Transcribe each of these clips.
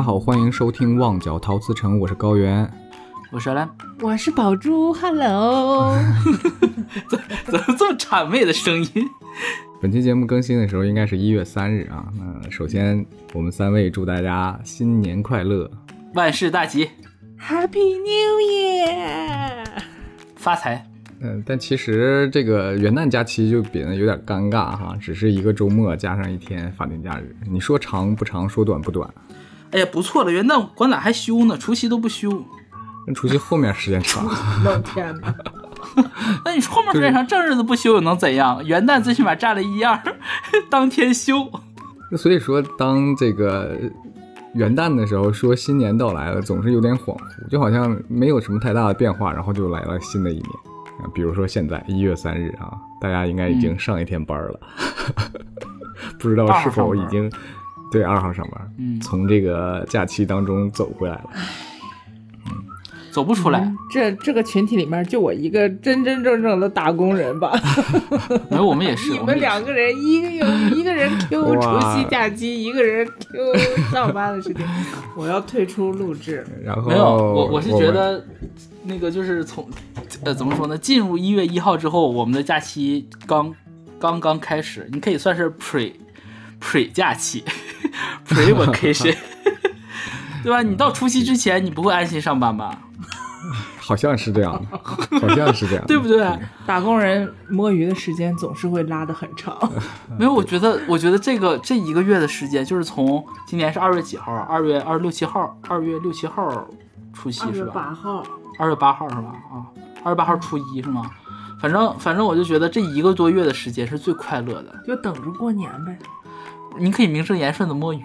家好，欢迎收听《旺角陶瓷城》，我是高原。我是阿兰，我是宝珠，Hello。怎么这么谄媚的声音？本期节目更新的时候应该是一月三日啊。那首先，我们三位祝大家新年快乐，万事大吉，Happy New Year！发财。嗯，但其实这个元旦假期就变得有点尴尬哈，只是一个周末加上一天法定假日，你说长不长，说短不短。哎呀，不错了，元旦管咋还休呢？除夕都不休。那除夕后面时间长，老天呐，那你说后面时间长，正日子不休又能怎样？元旦最起码占了一样，当天休。那所以说，当这个元旦的时候说新年到来了，总是有点恍惚，就好像没有什么太大的变化，然后就来了新的一年啊。比如说现在一月三日啊，大家应该已经上一天班了，不知道是否已经对二号上班，嗯，从这个假期当中走回来了。走不出来。这这个群体里面就我一个真真正正的打工人吧？没有，我们也是。你们两个人，一个有一个人 Q 哇除夕假期，一个人 Q 上班的事情，我要退出录制。然后没有，我我是觉们得那个就是从呃怎么说呢？进入一月一号之后，我们的假期刚刚刚开始，你可以算是 pre pre 假期 pre vacation，对吧？你到除夕之前，你不会安心上班吧？好像是这样的，好像是这样，对不对？打工人摸鱼的时间总是会拉得很长。没有，我觉得，我觉得这个这一个月的时间，就是从今年是二月几号啊？二月二十六七号，二月六七号除夕二月是吧？八号，二月八号是吧？啊，二月八号初一是吗？反正反正我就觉得这一个多月的时间是最快乐的，就等着过年呗。你可以名正言顺的摸鱼。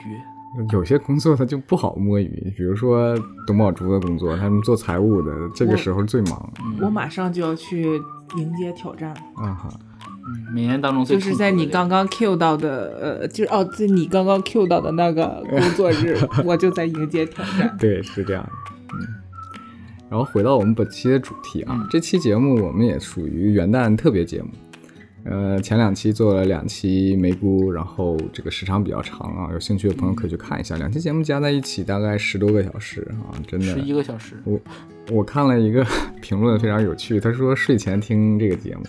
有些工作它就不好摸鱼，比如说董宝珠的工作，他们做财务的，这个时候最忙我马上就要去迎接挑战，啊哈。嗯，每年当中最就是在你刚刚 Q 到的，呃，就是哦，在你刚刚 Q 到的那个 工作日，我就在迎接挑战。对，是这样的。嗯，然后回到我们本期的主题啊，这期节目我们也属于元旦特别节目。呃，前两期做了两期梅姑，然后这个时长比较长啊，有兴趣的朋友可以去看一下。两期节目加在一起大概十多个小时啊，真的。十一个小时，我我看了一个 评论非常有趣，他说睡前听这个节目，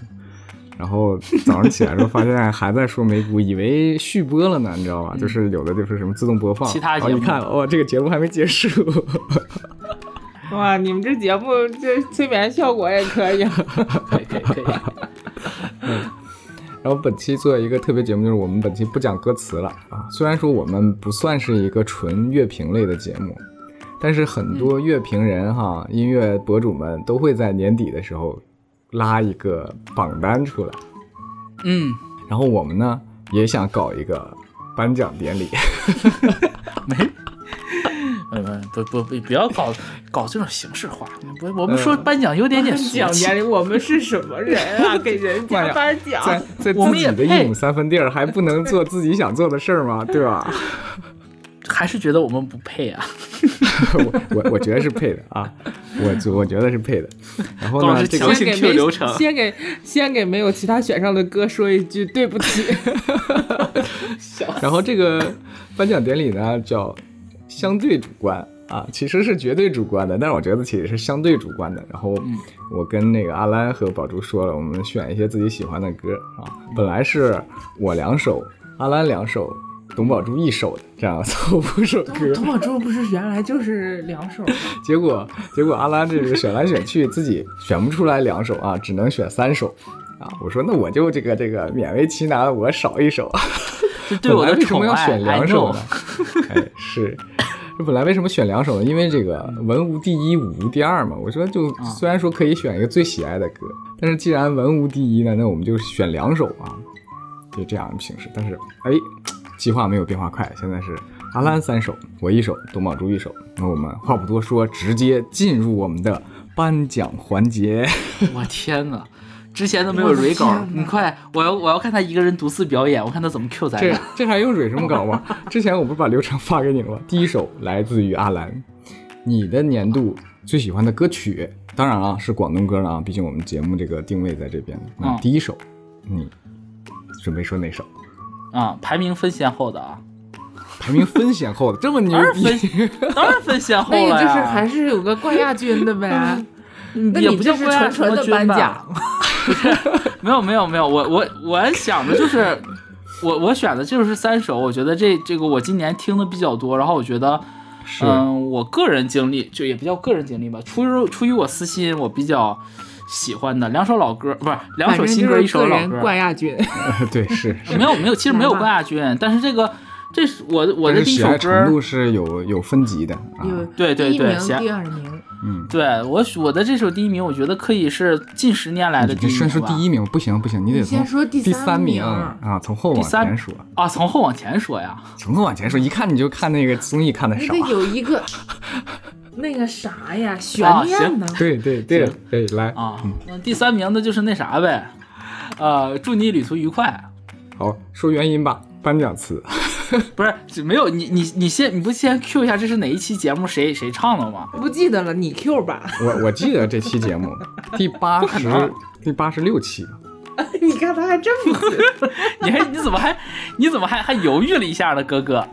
然后早上起来的时候发现还在说梅姑，以为续播了呢，你知道吧？就是有的就是什么自动播放，其他节目然后一看，哦、这个节目还没结束。哇，你们这节目这催眠效果也可以。可以可以可以。然后本期做一个特别节目，就是我们本期不讲歌词了啊。虽然说我们不算是一个纯乐评类的节目，但是很多乐评人哈、音乐博主们都会在年底的时候拉一个榜单出来。嗯，然后我们呢也想搞一个颁奖典礼，没。呃不不不不要搞搞这种形式化，不，我们说颁奖有点点俗气奖年里我们是什么人啊？给人家颁奖，在在自己的一亩三分地儿还不能做自己想做的事儿吗？对吧？还是觉得我们不配啊。我我我觉得是配的啊，我我觉得是配的。然后呢这个流程先给先给没有其他选上的哥说一句对不起。然后这个颁奖典礼呢叫相对主观啊，其实是绝对主观的，但是我觉得其实是相对主观的。然后我跟那个阿兰和宝珠说了，我们选一些自己喜欢的歌啊，本来是我两首，阿兰两首，董宝珠一首的这样凑五首歌，董宝珠不是原来就是两首吗？结果结果阿兰这个选来选去，自己选不出来两首啊，只能选三首啊。我说那我就这个这个勉为其难，我少一首。这对我的本来为什么要选两首呢。？哎，是。这本来为什么选两首呢？因为这个文无第一，武无第二嘛。我说就啊虽然说可以选一个最喜爱的歌，但是既然文无第一呢，那我们就选两首啊，就这样的形式。但是哎，计划没有变化快，现在是阿兰三首，我一首，董宝珠一首。那我们话不多说，直接进入我们的颁奖环节。我天哪！之前都没有蕊稿你快，我要我要看他一个人独自表演，我看他怎么 Q 咱这俩。这还用蕊什么稿吗？之前我不是把流程发给你了吗？第一首来自于阿兰，你的年度最喜欢的歌曲，当然啊是广东歌了啊，毕竟我们节目这个定位在这边。那嗯第一首，你准备说哪首？啊，排名分先后的啊。排名分先后的，这么牛逼，当然分先后那个了呀。就是还是有个冠亚军的呗。那也不你这是纯纯的颁奖，没有没有没有，我我我想的就是，我我选的就是三首，我觉得这这个我今年听的比较多，然后我觉得，是嗯，我个人经历就也不叫个人经历吧，出于出于我私心，我比较喜欢的两首老歌，不是两首新歌，一首老歌，冠亚军。对是。没有没有，其实没有冠亚军，但是这个这是我我的第一首但是喜爱程歌，度是有有分级的啊。有对对第一名、第二名，嗯，对我我的这首第一名，我觉得可以是近十年来的第你先一名先。说第一名不行不行，你得从说第第三名名啊，从后往前说，啊，从后往前说呀。从后往前说，一看你就看那个综艺看的少那。个 有一个那个啥呀，悬啊念呢。对对对对，来，啊，那第三名的就是那啥呗，呃，祝你旅途愉快。好说原因吧，颁奖词。不是，没有你你你先你不先 Q 一下这是哪一期节目谁谁唱的吗？不记得了，你 Q 吧。我我记得这期节目 第八十可能第八十六期，你看他还这么记得你还你怎么还你怎么还还犹豫了一下呢，哥哥？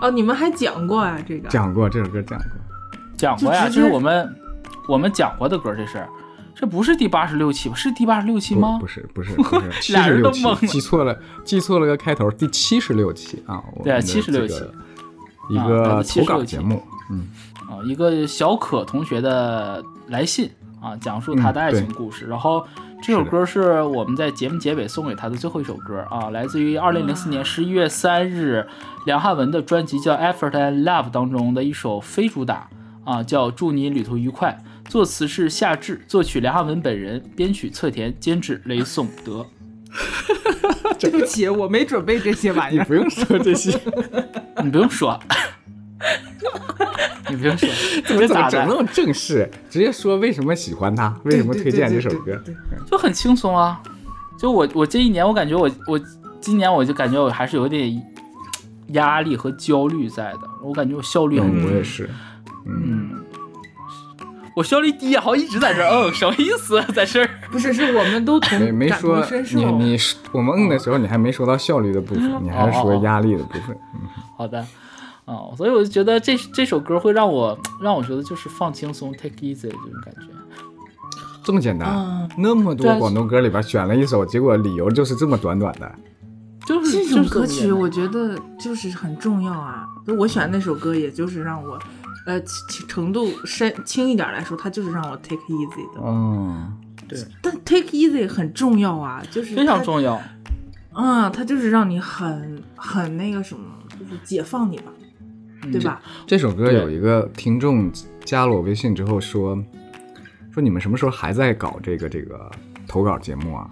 哦，你们还讲过啊？这个讲过这首歌讲过。讲过呀，就是我们我们讲过的歌，这是这不是第八十六期吧？是第八十六期吗不不？是不是不是 七俩十六期人都懵了，记错了记错了个开头，第七十六期啊，对们的76期一啊个76投稿期节目，嗯，啊，一个小可同学的来信啊，讲述他的爱情故事。然后这首歌是我们在节目结尾送给他的最后一首歌啊，来自于二零零四年十一月三日梁汉文的专辑叫《Effort and Love》当中的一首非主打啊，叫《祝你旅途愉快》。作词是夏至，作曲梁汉文本人，编曲侧田，监制雷颂德。对不起，我没准备这些玩意儿。你不用说这些，你不用说，你不用说，怎么咋的？怎么整那么正式？直接说为什么喜欢他，为什么推荐这首歌？就很轻松啊。就我我这一年，我感觉我我今年我就感觉我还是有点压力和焦虑在的。我感觉我效率很嗯，低，我也是，嗯，我效率低，好一直在这儿，嗯，什么意思？在这儿？不是，是我们都同没没感说同身受。你你我们嗯的时候，你还没说到效率的部分，你还是说压力的部分。嗯 好的，哦，所以我就觉得这这首歌会让我让我觉得就是放轻松，take easy 这种感觉。这么简单啊，那么多啊广东歌里边选了一首，结果理由就是这么短短的。就是这种歌曲，我觉得就是很重要啊。就我选那首歌，也就是让我，呃，程度深轻一点来说，他就是让我 take easy 的。嗯，对但 take easy 很重要啊，就是非常重要。啊，它就是让你很很那个什么，就是解放你吧，嗯对吧？这首歌有一个听众加了我微信之后说，说你们什么时候还在搞这个这个投稿节目啊？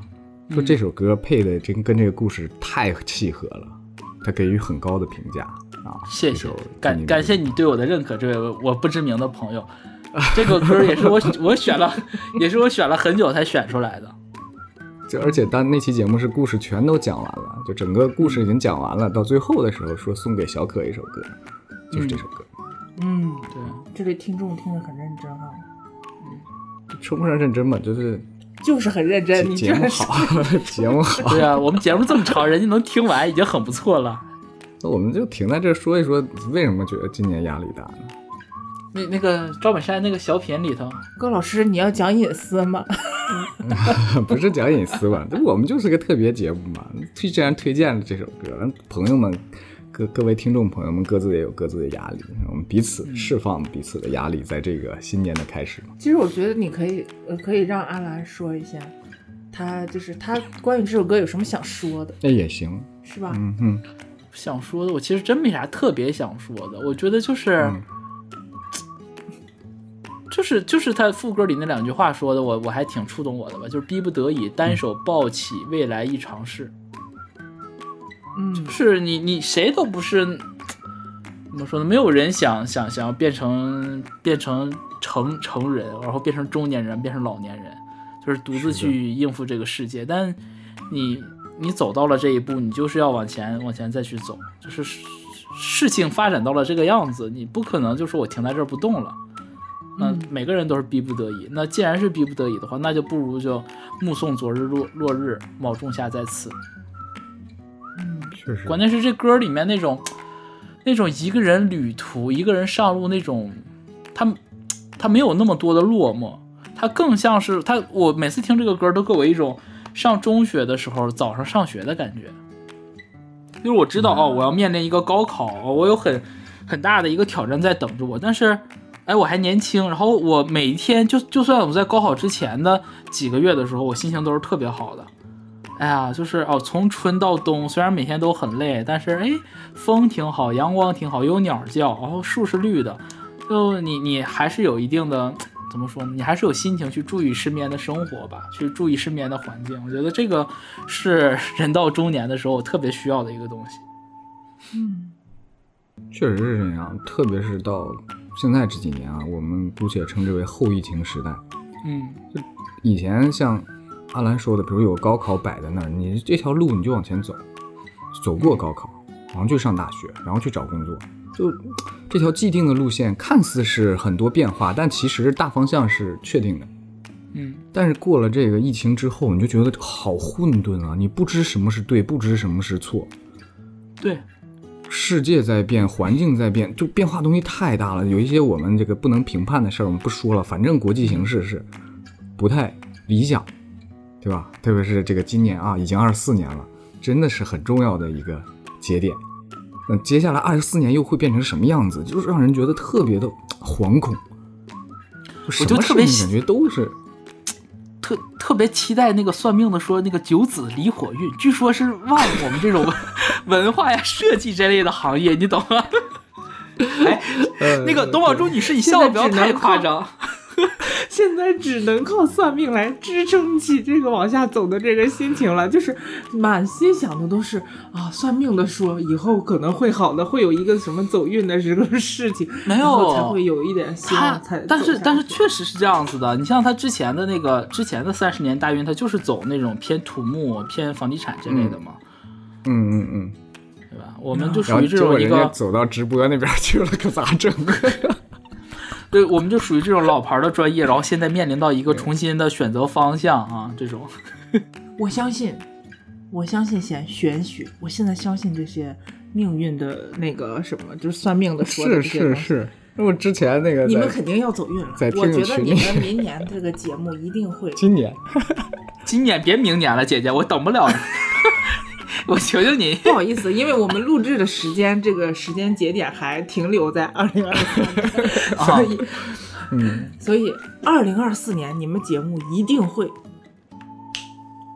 说这首歌配的真跟这个故事太契合了，他给予很高的评价啊。谢谢感感谢你对我的认可，这位我不知名的朋友。这个歌也是我 我选了，也是我选了很久才选出来的。就而且当那期节目是故事全都讲完了，就整个故事已经讲完了，到最后的时候说送给小可一首歌，就是这首歌，嗯，对，这位听众听得很认真啊，嗯称不上认真吧，就是就是很认真。你节目好，节目好。对啊，我们节目这么长，人家能听完已经很不错了。那我们就停在这儿说一说，为什么觉得今年压力大呢？那那个赵本山那个小品里头，高老师，你要讲隐私吗？不是讲隐私吧？这我们就是个特别节目嘛。既然推荐了这首歌，让朋友们、各各位听众朋友们各自也有各自的压力，我们彼此释放彼此的压力，在这个新年的开始嘛。其实我觉得你可以，呃，可以让阿兰说一下，他就是他关于这首歌有什么想说的，那也行，是吧？嗯哼，想说的，我其实真没啥特别想说的。我觉得就是，嗯 就是就是他副歌里那两句话说的，我我还挺触动我的吧。就是逼不得已单手抱起未来一尝试，嗯是你你谁都不是怎么说呢？没有人想想想要变成变成成成人，然后变成中年人，变成老年人，就是独自去应付这个世界。但你你走到了这一步，你就是要往前往前再去走，就是事事情发展到了这个样子，你不可能就说我停在这儿不动了。那嗯每个人都是逼不得已。那既然是逼不得已的话，那就不如就目送昨日落落日，卯仲夏在此。嗯确实，关键是这歌里面那种那种一个人旅途、一个人上路那种，他他没有那么多的落寞，他更像是他。我每次听这个歌都给我一种上中学的时候早上上学的感觉，就是我知道哦，我要面临一个高考，我有很很大的一个挑战在等着我，但是。哎，我还年轻，然后我每一天就就算我在高考之前的几个月的时候，我心情都是特别好的。哎呀，就是哦，从春到冬，虽然每天都很累，但是哎，风挺好，阳光挺好，有鸟叫，然后树是绿的，就你你还是有一定的怎么说呢？你还是有心情去注意身边的生活吧，去注意身边的环境。我觉得这个是人到中年的时候特别需要的一个东西。嗯，确实是这样，特别是到。现在这几年啊，我们姑且称之为后疫情时代。嗯，就以前像阿兰说的，比如有高考摆在那儿，你这条路你就往前走，走过高考，然后去上大学，然后去找工作，就这条既定的路线，看似是很多变化，但其实大方向是确定的。嗯，但是过了这个疫情之后，你就觉得好混沌啊，你不知什么是对，不知什么是错。对。世界在变，环境在变，就变化东西太大了。有一些我们这个不能评判的事儿，我们不说了。反正国际形势是不太理想，对吧？特别是这个今年啊，已经二四年了，真的是很重要的一个节点。那接下来二十四年又会变成什么样子？就是让人觉得特别的惶恐。我就特别感觉都是。特特别期待那个算命的说那个九子离火运，据说是旺我们这种 文化呀、设计这类的行业，你懂吗？哎，那个董宝珠女士，你笑的不要太夸张。现在只能靠算命来支撑起这个往下走的这个心情了，就是满心想的都是啊，算命的说以后可能会好的，会有一个什么走运的这个事情，没有才会有一点希望。才但是但是确实是这样子的，你像他之前的那个之前的三十年大运，他就是走那种偏土木、偏房地产之类的嘛。嗯嗯嗯，对吧？我们就属于这种一个走到直播那边去了，可咋整？对，我们就属于这种老牌的专业，然后现在面临到一个重新的选择方向啊，这种。我相信，我相信玄玄学，我现在相信这些命运的那个什么，就是算命的说的是是是，那么之前那个你们肯定要走运了，我觉得你们 明年这个节目一定会。今年，今年别明年了，姐姐，我等不了了。我求求你，不好意思，因为我们录制的时间这个时间节点还停留在二零二三，所以，嗯，所以二零二四年你们节目一定会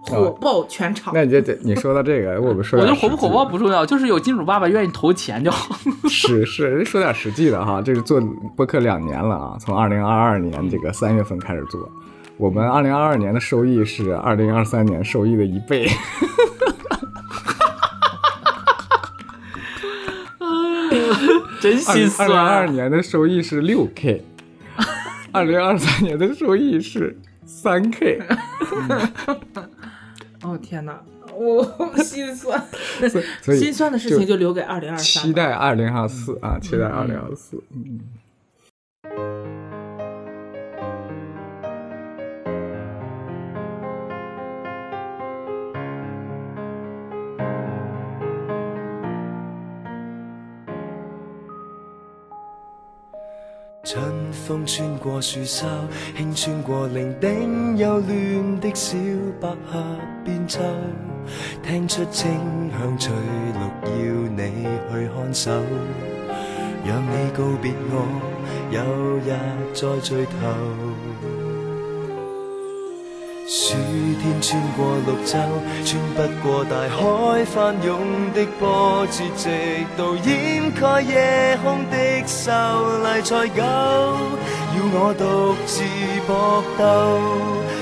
火爆全场。那你这这你说到这个，我们说，我觉得火不火爆不重要，就是有金主爸爸愿意投钱就好。是是，人说点实际的哈，这是做播客两年了啊，从二零二二年这个三月份开始做，我们二零二二年的收益是二零二三年收益的一倍。真心酸。二零二二年的收益是六 k，二零二三年的收益是三 k。哦天哪，我心酸。所以心酸的事情就留给二零二三。期待二零二四啊，期待二零二四。嗯。春风穿过树梢，轻穿过伶仃又乱的小百合变秋，听出清香翠绿，要你去看守，让你告别我，有日再聚头。暑天穿过绿洲，穿不过大海翻涌的波折，直到掩盖夜空的秀丽才够。要我独自搏斗，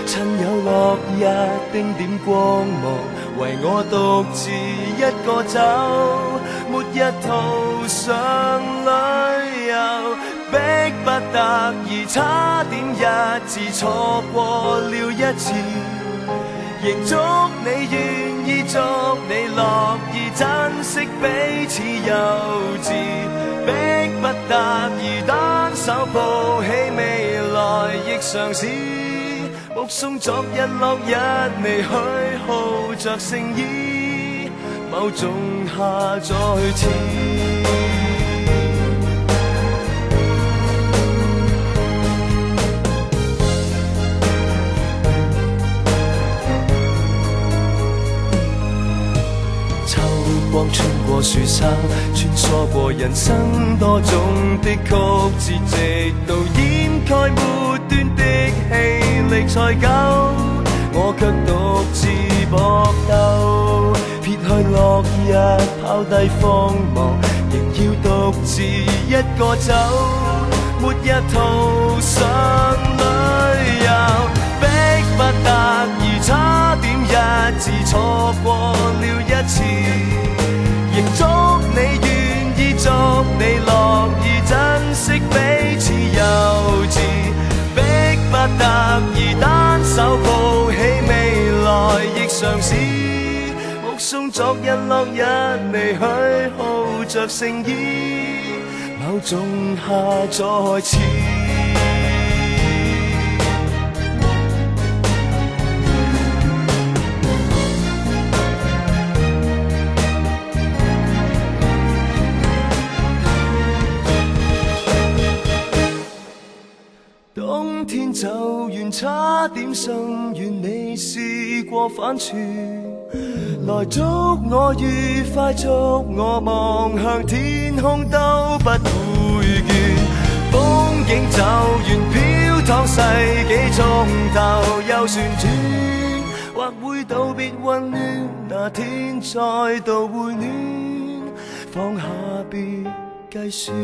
趁有落日丁点光芒，为我独自一个走，末日途上旅游。迫不得已，差点一次错过了一次，仍祝你愿意，祝你乐意，珍惜彼此幼稚。迫不得已，单手抱起未来，亦尝试目送昨日落日离去，耗着诚意，某种下再次。光穿過樹梢，穿梭過人生多種的曲折，直到掩蓋末端的氣力才夠。我卻獨自搏鬥，撇去落日，抛低荒漠，仍要獨自一個走。末日途上旅遊，迫不得已，差點一次錯過了一次，祝你乐意珍惜彼此幼稚，迫不得已单手抱起未来，亦尝试目送昨日落日離去，耗着诚意。某种下再次。天走完，差點心願你試過反轉。來祝我愉快，祝我望向天空都不會倦。風景走完，飄蕩世紀鐘頭又旋轉，或會道別混亂，那天再度回暖，放下別計算。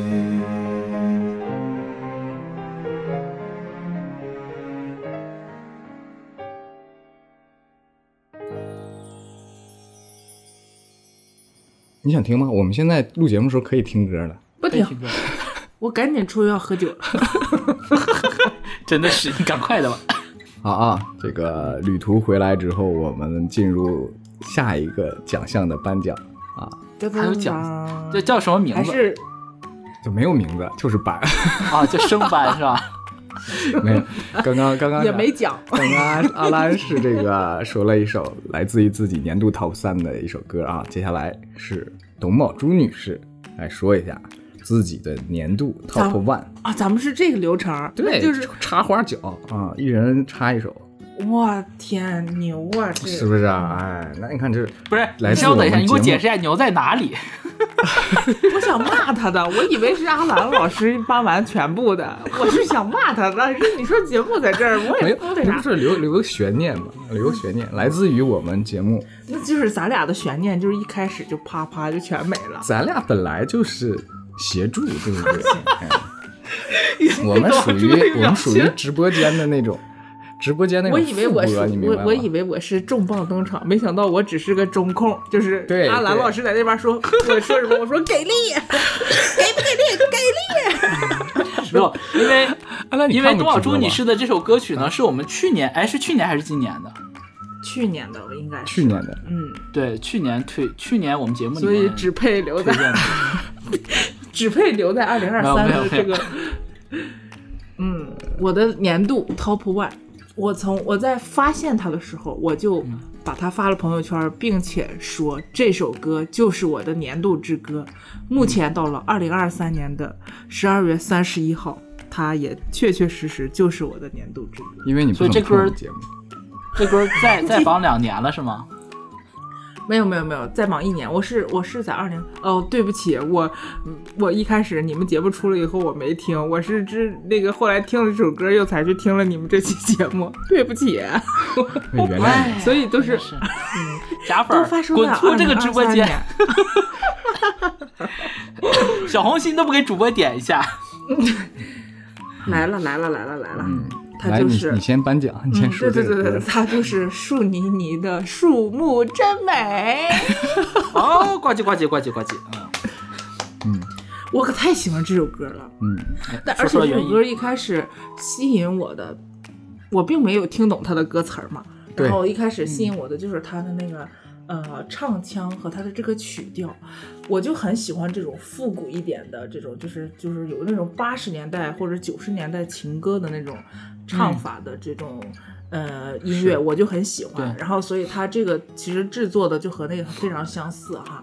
你想听吗？我们现在录节目的时候可以听歌了。不听，听歌 我赶紧出去要喝酒了。真的是你赶快的吧。好啊，这个旅途回来之后，我们进入下一个奖项的颁奖啊，还有奖这叫什么名字？还是就没有名字，就是颁。啊，就升班是吧？没有，刚刚刚刚也没讲。刚刚阿兰是这个说了一首来自于自己年度 top 三的一首歌啊，接下来是董宝珠女士来说一下自己的年度 top one 啊，咱们是这个流程，对，就是插花脚啊，一人插一首，哇天牛啊，这是不是啊？哎，那你看这不是，来你稍等一下，你给我解释一下牛在哪里？我想骂他的，我以为是阿兰老师搬完全部的，我是想骂他的。是你说节目在这儿，我也不那啥不，是留留个悬念嘛，留个悬念，来自于我们节目，那就是咱俩的悬念，就是一开始就啪啪就全没了。咱俩本来就是协助，对不对？哎我们属于我们属于直播间的那种，直播间那个我以为我是我，我以为我是重磅登场，没想到我只是个中控，就是对对阿兰老师在那边说，我说什么？我说给力，给不给力？给力！没有，因为阿兰，因为看过董宝珠女士的这首歌曲呢，是我们去年哎是去年还是今年的？去年的我应该是去年的，嗯，对，去年推去年我们节目里所以只配留在。只配留在二零二三的这个，嗯，我的年度 top one。我从我在发现他的时候，我就把他发了朋友圈，并且说这首歌就是我的年度之歌。目前到了二零二三年的十二月三十一号，它也确确实实就是我的年度之歌。因为你不所以这歌节目，这歌再 再榜两年了是吗？没有没有没有，再忙一年。我是我是在二零哦，对不起，我我一开始你们节目出了以后我没听，我是之那个后来听了这首歌，又才去听了你们这期节目，对不起。会原谅哎你。所以都是是，假粉都儿发生滚出这个直播间，小红心都不给主播点一下。来了来了来了来了，嗯，他就是来你你先颁奖，你先嗯，说这个对对对对，他就是 树泥泥的树木真美。哦，呱唧呱唧呱唧呱唧，嗯，嗯我可太喜欢这首歌了，嗯，哎但而且这首歌一开始吸引我的，我并没有听懂它的歌词儿嘛。对然后一开始吸引我的就是它的那个、呃唱腔和它的这个曲调，我就很喜欢这种复古一点的这种，就是就是有那种八十年代或者九十年代情歌的那种唱法的这种。呃，音乐我就很喜欢，然后所以它这个其实制作的就和那个非常相似哈，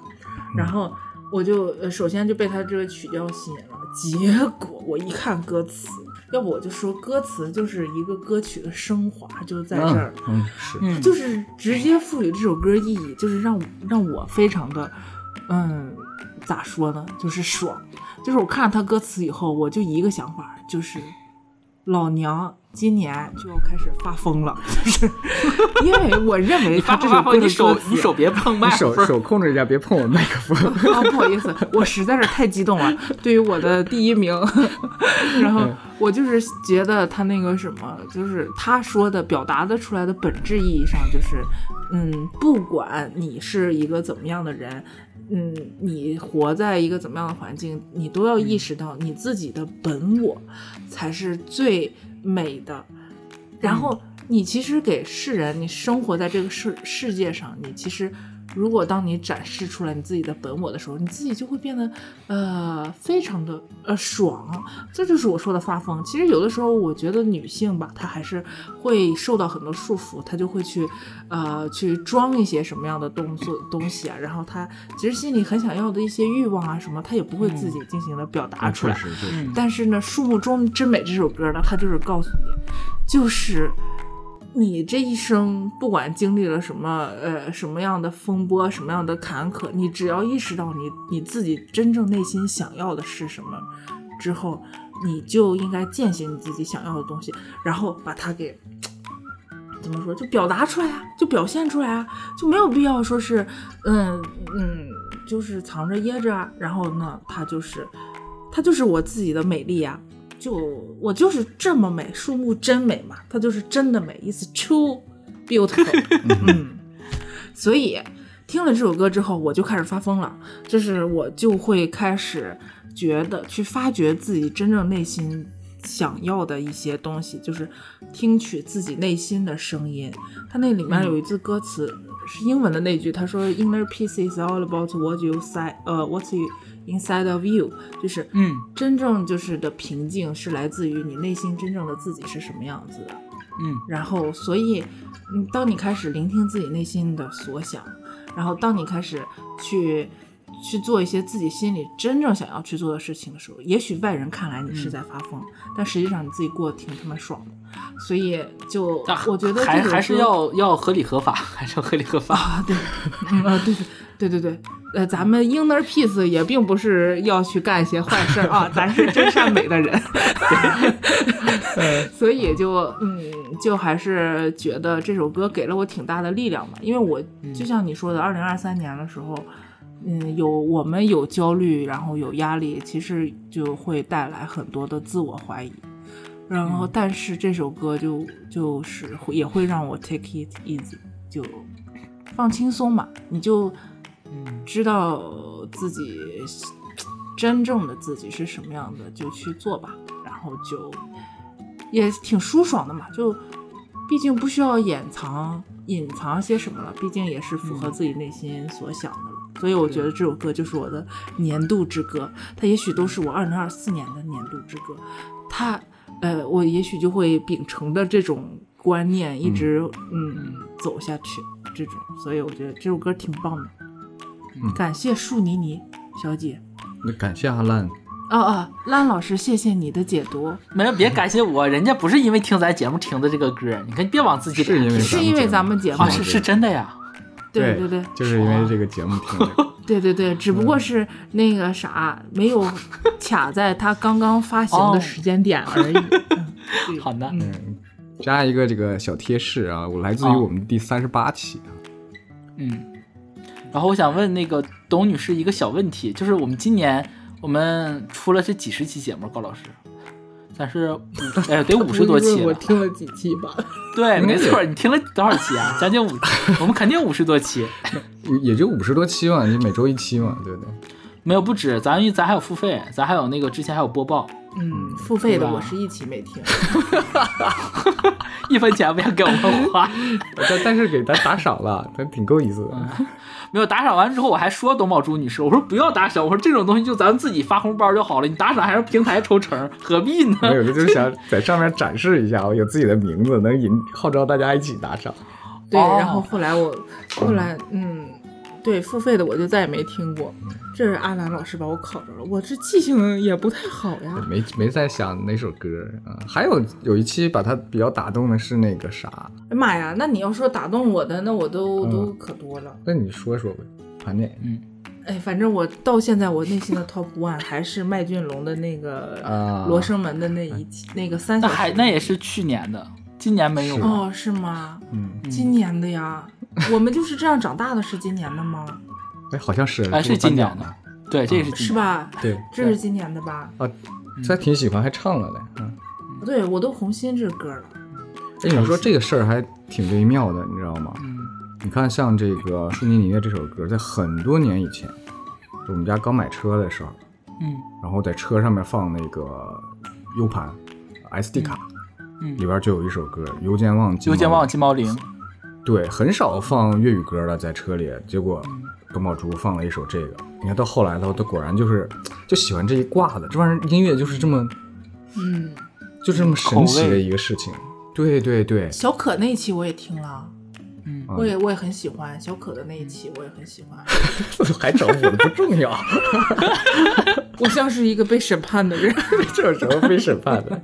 然后我就呃首先就被它这个曲调吸引了，结果我一看歌词，要不我就说歌词就是一个歌曲的升华，就在这儿，嗯，是，嗯，就是直接赋予这首歌意义，就是让让我非常的嗯，咋说呢，就是爽。就是我看了他歌词以后，我就一个想法，就是老娘今年就要开始发疯了，就是因为我认为他发不发疯？这首歌的你手歌词你手别碰麦你手克风。手控制一下，别碰我麦克风。啊，不好意思，我实在是太激动了，对于我的第一名，然后我就是觉得他那个什么，就是他说的表达的出来的本质意义上，就是，嗯，不管你是一个怎么样的人，嗯，你活在一个怎么样的环境，你都要意识到你自己的本我才是最美的，然后你其实给世人，你生活在这个世世界上，你其实如果当你展示出来你自己的本我的时候，你自己就会变得呃非常的呃爽，这就是我说的发疯。其实有的时候我觉得女性吧，她还是会受到很多束缚，她就会去呃去装一些什么样的动作东西啊，然后她其实心里很想要的一些欲望啊什么，她也不会自己进行的表达出来。但是呢，《树木中之美》这首歌呢，它就是告诉你，就是你这一生不管经历了什么，呃，什么样的风波，什么样的坎坷，你只要意识到你你自己真正内心想要的是什么之后，你就应该践行你自己想要的东西，然后把它给。怎么说？就表达出来啊，就表现出来啊，就没有必要说是，嗯嗯，就是藏着掖着啊。然后呢，它就是，它就是我自己的美丽啊，就我就是这么美，树木真美嘛，它就是真的美，it's true beautiful。嗯，所以听了这首歌之后，我就开始发疯了，就是我就会开始觉得去发掘自己真正内心想要的一些东西，就是听取自己内心的声音。它那里面有一句歌词、是英文的那句，他说 “Inner peace is all about what you say，呃、what's you inside of you”，就是嗯真正就是的平静是来自于你内心真正的自己是什么样子的。嗯然后，所以，嗯，当你开始聆听自己内心的所想，然后当你开始去去做一些自己心里真正想要去做的事情的时候，也许外人看来你是在发疯，但实际上你自己过得挺他妈爽的。所以就，啊我觉得还还是要要合理合法，还是要合理合法。啊，对，嗯啊，对对对对对，呃，咱们 inner peace 也并不是要去干一些坏事儿啊，咱是真善美的人，所以就嗯，就还是觉得这首歌给了我挺大的力量吧，因为我就像你说的，二零二三年的时候。嗯，有我们有焦虑，然后有压力，其实就会带来很多的自我怀疑。然后，但是这首歌就就是会也会让我 take it easy，就放轻松嘛，你就知道自己真正的自己是什么样的，就去做吧，然后就也挺舒爽的嘛，就毕竟不需要掩藏隐藏些什么了，毕竟也是符合自己内心所想的了。所以我觉得这首歌就是我的年度之歌，它也许都是我二零二四年的年度之歌。它，呃，我也许就会秉承的这种观念一直嗯走下去，这种，所以我觉得这首歌挺棒的。感谢树妮妮小姐。那感谢阿烂，哦哦，烂老师，谢谢你的解读，没有，别感谢我，人家不是因为听咱节目听的这个歌，你看别往自己是因为脸上贴是因为咱们节目啊，，是是真的呀。对对对，就是因为这个节目听的。对对对，只不过是那个啥，没有卡在他刚刚发行的时间点而已。嗯对好的，嗯，加一个这个小贴士啊，我来自于哦我们第三十八期啊。嗯。然后我想问那个董女士一个小问题，就是我们今年我们出了这几十期节目，高老师，咱是五哎得五十多期 我，听了几期吧。对，没错，你听了多少期啊？将近五，我们肯定五十多期，也也就五十多期嘛，你每周一期嘛，对不对？没有不止，咱咱还有付费，咱还有那个之前还有播报，嗯，付费的我是一期没听。一分钱不要给我们花。但但是给咱打赏了，咱挺够意思的。没有打赏完之后，我还说董宝珠女士，我说不要打赏，我说这种东西就咱们自己发红包就好了，你打赏还是平台抽成，何必呢？没有，就是想 在上面展示一下，我有自己的名字，能引号召大家一起打赏。对，哦然后后来我后来嗯，对付费的我就再也没听过。这是阿兰老师把我考着了，我这记性也不太好呀。没没在想哪首歌啊？还有有一期把他比较打动的是那个啥，哎妈呀，那你要说打动我的，那我都、嗯都可多了。那你说说呗，盘点。嗯，哎，反正我到现在我内心的 top one 还是麦浚龙的那个啊罗生门的那一期那个三那小时。还那也是去年的，今年没有啊。哦，是吗？嗯，今年的呀，我们就是这样长大的，是今年的吗？哎，好像是，哎，是今年的对，这也是今年。是吧？对，这是今年的吧？啊，这还挺喜欢，还唱了嘞。嗯，对，我都红心这歌了。哎，你说这个事儿还挺微妙的，你知道吗？嗯你看，像这个舒妮妮的这首歌，在很多年以前，就我们家刚买车的时候，嗯然后在车上面放那个 U 盘、SD 卡，嗯里边就有一首歌《邮件忘记邮件忘了金毛铃，对，很少放粤语歌的，在车里，结果董宝珠放了一首这个。你看到后来的话，他果然就是就喜欢这一挂的，这玩意儿音乐就是这么嗯，就这么神奇的一个事情。对对对，小可那一期我也听了，嗯，啊我也我也很喜欢小可的那一期，我也很喜欢。还找我的不重要 我像是一个被审判的人。这有什么被审判的？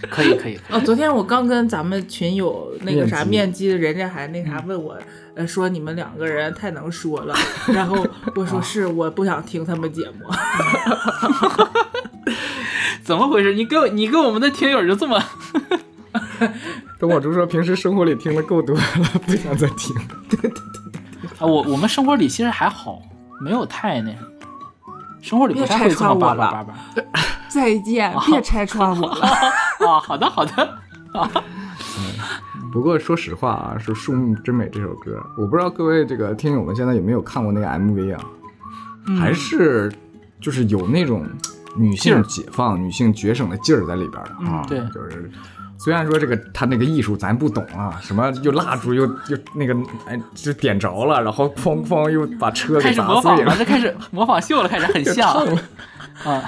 可以可以，哦，昨天我刚跟咱们群友那个啥面面基，人家还那啥问我，呃，说你们两个人太能说了，然后我说是，我不想听他们节目。怎么回事？你跟你跟我们的听友就这么，东宝珠说平时生活里听的够多了，不想再听。对对对啊，我我们生活里其实还好，没有太那什么，生活里不太会这么叭叭叭叭。再见，别拆穿我了。啊，好的好的，啊不过说实话啊，是《树木之美》这首歌，我不知道各位这个听友们现在有没有看过那个 MV 啊？还是就是有那种女性解放、女性觉醒的劲儿在里边的啊。对就是虽然说这个他那个艺术咱不懂啊，什么又蜡烛又又那个哎就点着了，然后哐哐又把车给砸碎了模仿了，，这开始模仿秀了，开始很像 了啊。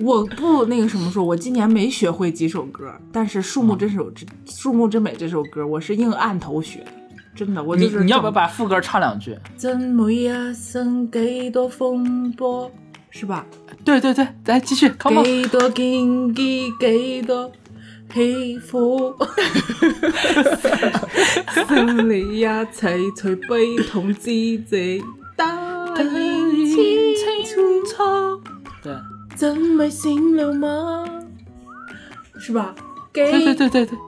我不那个什么说，我今年没学会几首歌，但是《树木这首《树木之美》这首歌，我是硬按头学的，真的，我就是你要不要把副歌唱两句？真每一生给多风波，是吧？对对对，来继续。幾多荊棘，幾多起伏，心里一切隨悲痛之際，大言清楚，对真咪醒了吗？是吧？对对对对对，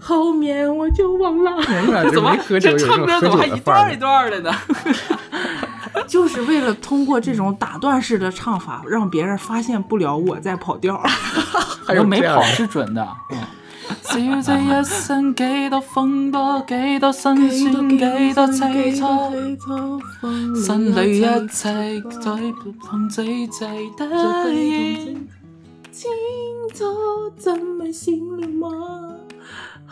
后面我就忘了，我们俩就这怎么没喝酒，这唱歌怎么还一段一。段的呢？就是为了通过这种打断式的唱法，让别人发现不了我在跑调。还有我没跑是准的。嗯小這一生幾多風波，幾多辛酸，幾多凄楚，心裏一切在碰自制的意。清楚真咪醒了嗎？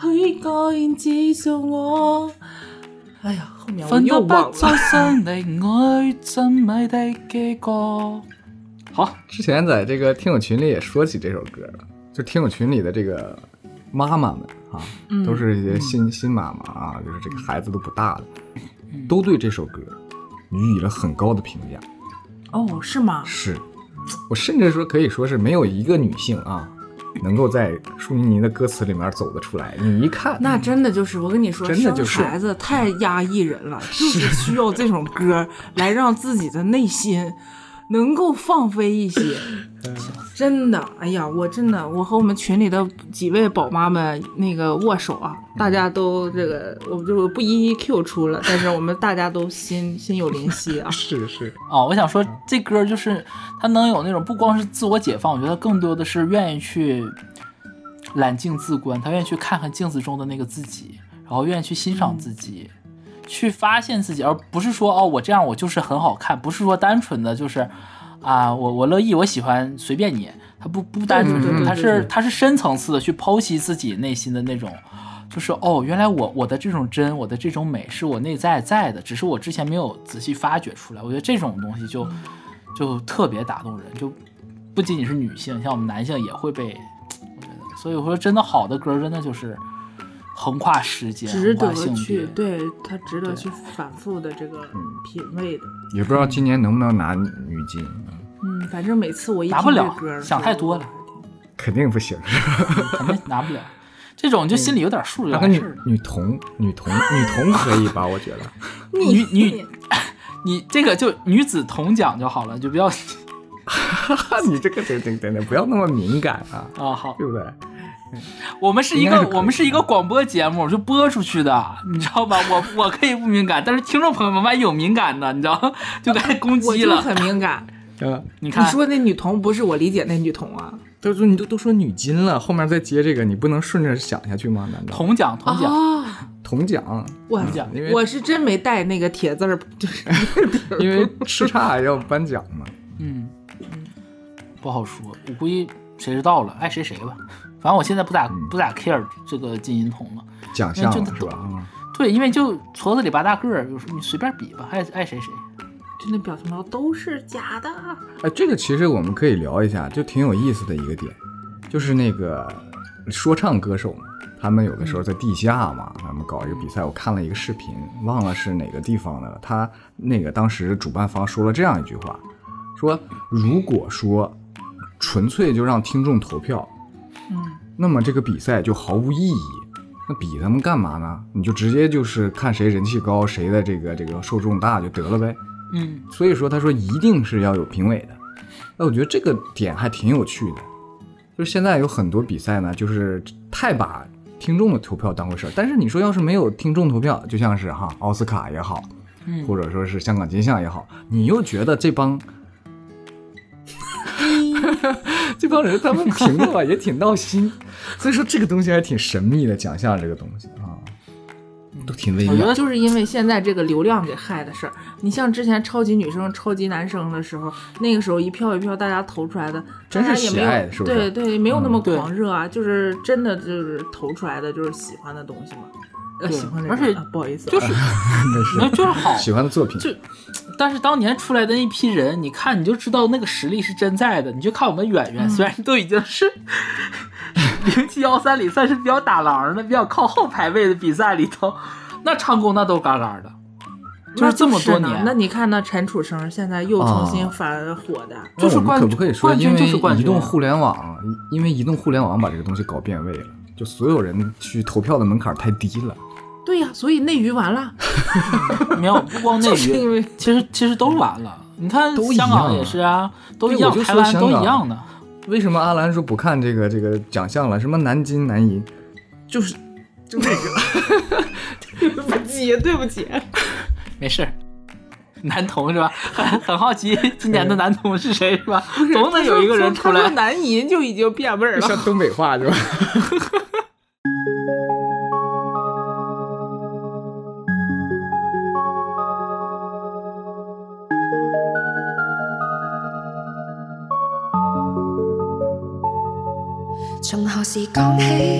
許個願指訴我。哎呀，後面我奮鬥又忘不再了。相離，愛真美的結果。好，之前在这个听友群里也说起这首歌了，就听友群里的这个妈妈们啊，嗯都是一些新新妈妈啊，就是这个孩子都不大了，都对这首歌予以了很高的评价。哦，是吗？是我甚至说可以说是没有一个女性啊，能够在舒妮妮的歌词里面走得出来。你一看，那真的就是我跟你说，真的就是生孩子太压抑人了，就是需要这种歌来让自己的内心能够放飞一些。真的，哎呀，我真的，我和我们群里的几位宝妈们那个握手啊，大家都这个，我就不一一 Q 出了，但是我们大家都心 心有灵犀啊。是是，哦，我想说这歌就是它能有那种不光是自我解放，我觉得更多的是愿意去揽镜自观，他愿意去看看镜子中的那个自己，然后愿意去欣赏自己，去发现自己，而不是说哦我这样我就是很好看，不是说单纯的就是啊我我乐意我喜欢随便你，他不不单纯对对对他对对是他是深层次的去剖析自己内心的那种。就是哦，原来我我的这种真，我的这种美是我内在在的，只是我之前没有仔细发掘出来。我觉得这种东西就就特别打动人，就不仅仅是女性，像我们男性也会被，我觉得，所以我说真的好的歌真的就是横跨时间，值得去，对他值得去反复的这个品味的。也不知道今年能不能拿女金，嗯，反正每次我一拿不了歌儿，想太多了肯定不行。肯定拿不了。这种就心里有点数就那和女完事儿了。女童、女童、女童可以吧？我觉得。女女，你这个就女子同奖就好了，就不要 你这个等等等等，不要那么敏感啊，啊好。对不对？我们是一个我们是一个广播节目，就播出去的，你知道吧？我我可以不敏感，但是听众朋友们万一有敏感的，你知道 就该攻击了。就很敏感。嗯，你你，说那女童不是我理解那女童啊？都说你都都说女金了，后面再接这个，你不能顺着想下去吗？难道铜奖铜奖，哦，铜奖？我同奖因为我是真没带那个铁字儿，就是因为叱咤要颁奖嘛。嗯，不好说，我估计谁知道了，爱谁谁吧。反正我现在不咋不咋 care 这个金银铜了。奖项就是吧？嗯对，因为就矬子里拔大个儿，就是你随便比吧，爱爱谁谁。就那表情包都是假的。哎，这个其实我们可以聊一下，就挺有意思的一个点，就是那个说唱歌手嘛，他们有的时候在地下嘛，他们搞一个比赛，我看了一个视频，忘了是哪个地方的了。他那个当时主办方说了这样一句话，说如果说纯粹就让听众投票，嗯，那么这个比赛就毫无意义。那比他们干嘛呢？你就直接就是看谁人气高，谁的这个这个受众大就得了呗。嗯，所以说他说一定是要有评委的。那我觉得这个点还挺有趣的，就是现在有很多比赛呢，就是太把听众的投票当回事儿。但是你说要是没有听众投票，就像是哈奥斯卡也好，嗯或者说是香港金像也好，你又觉得这帮 这帮人他们评论吧也挺闹心，所以说这个东西还挺神秘的奖项这个东西啊，都挺微妙我觉得。就是因为现在这个流量给害的事儿。你像之前超级女生、超级男生的时候，那个时候一票一票大家投出来的，真是也没有喜爱是不是对对，没有那么狂热啊，就是真的就是投出来的就是喜欢的东西嘛。呃，对喜欢而且啊不好意思啊，就是那那就是好。喜欢的作品，就但是当年出来的那批人，你看你就知道那个实力是真在的。你就看我们远远，虽然都已经是 零七幺三里算是比较打狼的、比较靠后排位的比赛里头，那唱功那都嘎嘎的，就是这么多年。那你看那陈楚生现在又重新啊返火的，就是冠那我们可不可以说，冠军因为就是冠军啊移动互联网，因为移动互联网把这个东西搞变味了，就所有人去投票的门槛太低了。对呀，所以内娱完了，没有不光内娱，其实其实都完了。你看香港也是啊，都一样，台湾都一样的。为什么阿兰说不看这个这个奖项了？什么南金男银，就是就那个 对不起，对不起，没事儿。男童是吧？很很好奇今年的男童是谁是吧？总得有一个人出来。男银就已经变味儿了像。东北话是吧？讲起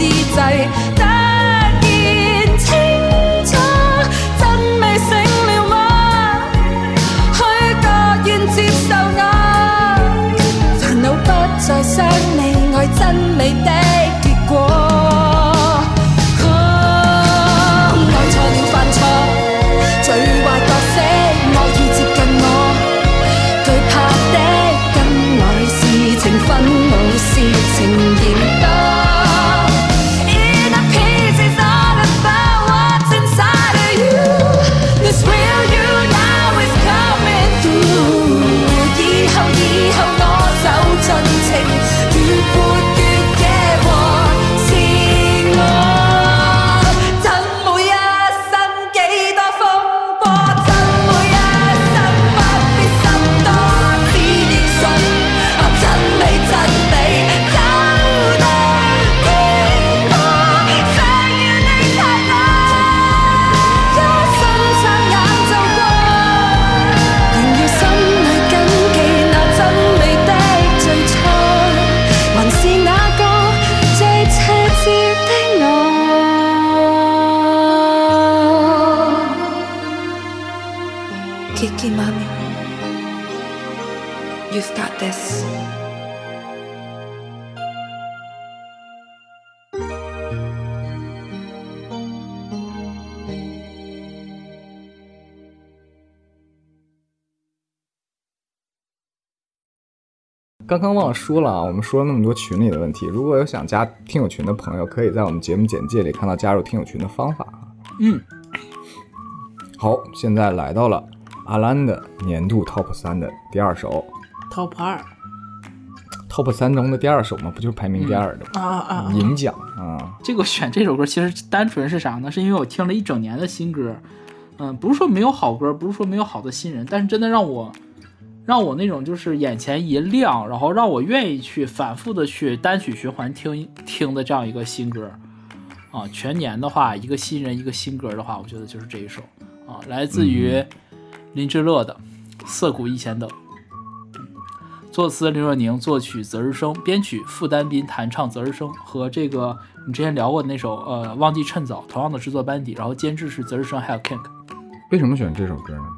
ดี 刚刚忘了说了啊，我们说了那么多群里的问题，如果有想加听友群的朋友，可以在我们节目简介里看到加入听友群的方法啊。嗯，好，现在来到了阿兰的年度 Top 三的第二首 Top 二，Top 三中的第二首嘛，不就是排名第二的吗？啊啊啊！银奖啊，这个我选这首歌其实单纯是啥呢？是因为我听了一整年的新歌，嗯，不是说没有好歌，不是说没有好的新人，但是真的让我让我那种就是眼前一亮，然后让我愿意去反复的去单曲循环听听的这样一个新歌啊。全年的话，一个新人一个新歌的话，我觉得就是这一首啊，来自于林志乐的《涩谷一千等》。作词林若宁，作曲泽日生，编曲傅丹斌，弹唱泽日生和这个你之前聊过的那首呃忘记趁早同样的制作班底，然后监制是泽日生还有 Kink，为什么选这首歌呢？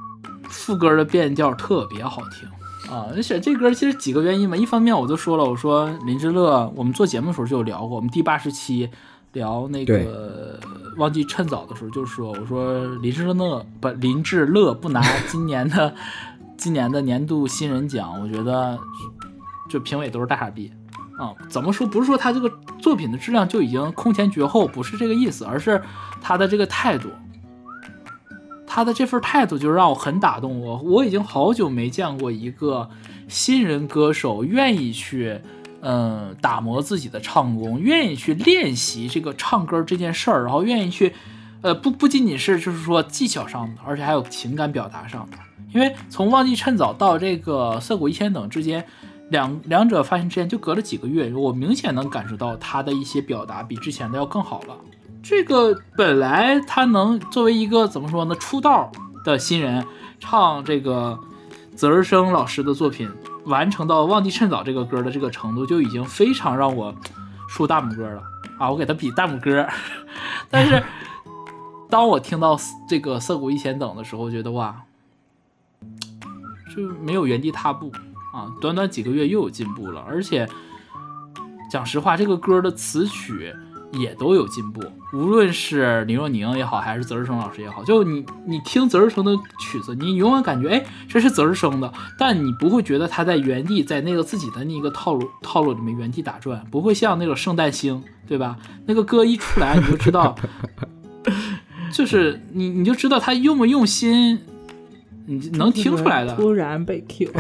副歌的变调特别好听啊！选这歌其实几个原因吧，一方面我都说了，我说林志乐，我们做节目的时候就有聊过，我们第八十期聊那个忘记趁早的时候就说，我说林志乐不林志乐不拿今年的今年的年度新人奖，我觉得就评委都是大傻逼啊！怎么说？不是说他这个作品的质量就已经空前绝后，不是这个意思，而是他的这个态度。他的这份态度就让我很打动我。我已经好久没见过一个新人歌手愿意去，嗯，打磨自己的唱功，愿意去练习这个唱歌这件事儿，然后愿意去，呃，不不仅仅是就是说技巧上的，而且还有情感表达上的。因为从忘记趁早到这个涩谷一千等之间，两两者发行之间就隔了几个月，我明显能感受到他的一些表达比之前的要更好了。这个本来他能作为一个怎么说呢，出道的新人唱这个泽日生老师的作品，完成到忘记趁早这个歌的这个程度，就已经非常让我竖大拇哥了啊！我给他比大拇哥。但是 当我听到这个涩谷一千等的时候，觉得哇，就没有原地踏步啊！短短几个月又有进步了，而且讲实话，这个歌的词曲。也都有进步，无论是林若宁也好，还是泽日生老师也好，就你你听泽日生的曲子，你永远感觉哎这是泽日生的，但你不会觉得他在原地在那个自己的那个套路 套路里面原地打转，不会像那种圣诞星，对吧？那个歌一出来你就知道，就是你你就知道他用不用心，你能听出来的。突然被 Q，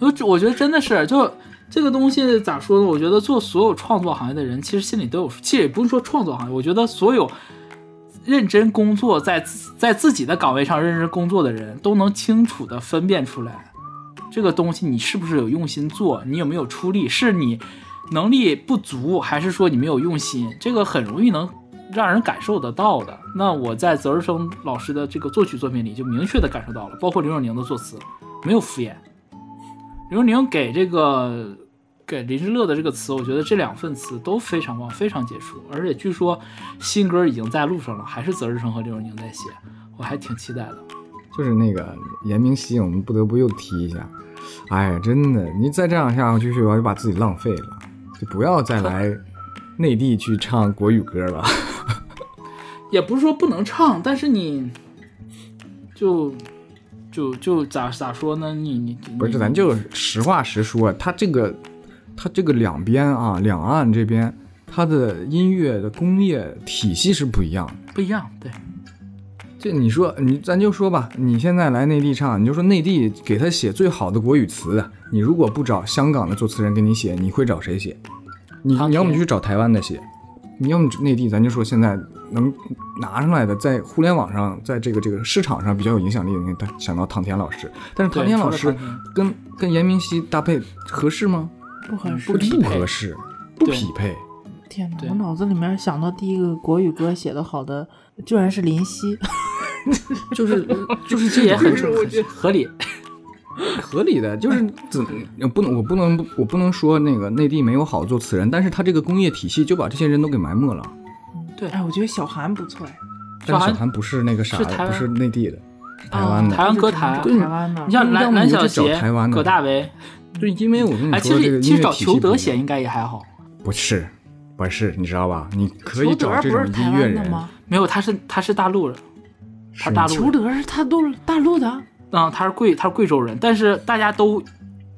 我 我觉得真的是就。这个东西咋说呢？我觉得做所有创作行业的人，其实心里都有数。其实也不是说创作行业，我觉得所有认真工作在在自己的岗位上认真工作的人，都能清楚的分辨出来，这个东西你是不是有用心做，你有没有出力，是你能力不足，还是说你没有用心？这个很容易能让人感受得到的。那我在泽日生老师的这个作曲作品里，就明确的感受到了，包括刘若宁的作词，没有敷衍。刘若宁给这个。给林志乐的这个词，我觉得这两份词都非常棒，非常杰出。而且据说新歌已经在路上了，还是泽日生和刘若宁在写，我还挺期待的。就是那个严明熙，我们不得不又提一下。哎呀，真的，你再这样下去，我就把自己浪费了。就不要再来内地去唱国语歌了。也不是说不能唱，但是你就就就咋咋说呢？你你不是，咱就实话实说，他这个。它这个两边啊，两岸这边，它的音乐的工业体系是不一样，不一样。对，这你说你咱就说吧，你现在来内地唱，你就说内地给他写最好的国语词，你如果不找香港的作词人给你写，你会找谁写？你你要么就去找台湾的写，你要么内地，咱就说现在能拿上来的，在互联网上，在这个这个市场上比较有影响力的，你看想到唐田老师，但是唐田老师跟跟严明熙搭配合适吗？不合适，不合适，不匹配。天哪！我脑子里面想到第一个国语歌写的好的，居然是林夕，就是就是这也很 合理，合理的，就是怎不能我不能我不能说那个内地没有好作词人，但是他这个工业体系就把这些人都给埋没了。对，哎，我觉得小韩不错哎，但小韩不是那个啥，不是内地的。台湾的。台湾歌坛对台湾的你，像要蓝蓝小邪台湾、的葛大为，对，因为我跟你哎，其说，这个实其实找裘德写应该也还好。不是，不是，你知道吧？你可以裘德找这种不是台音乐人，湾的吗？没有，他是他是大陆人，他大陆，裘德是他都大陆的，嗯，他是贵他是贵州人，但是大家都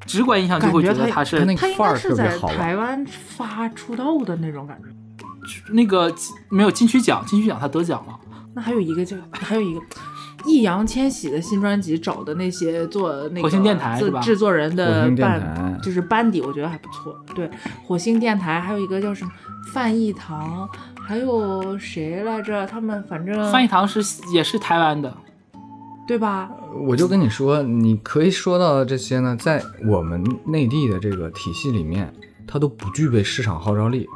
直观印象就会觉得他是他应个范儿该是在特别好玩。台湾发出道的那种感觉。那个没有金曲奖，金曲奖他得奖了。那还有一个叫，还有一个易烊千玺的新专辑找的那些做那个火星电台制制作人的班就是班底，我觉得还不错。对，火星电台还有一个叫什么范逸堂，还有谁来着？他们反正范逸堂是也是台湾的，对吧？我就跟你说，你可以说到的这些呢，在我们内地的这个体系里面，它都不具备市场号召力。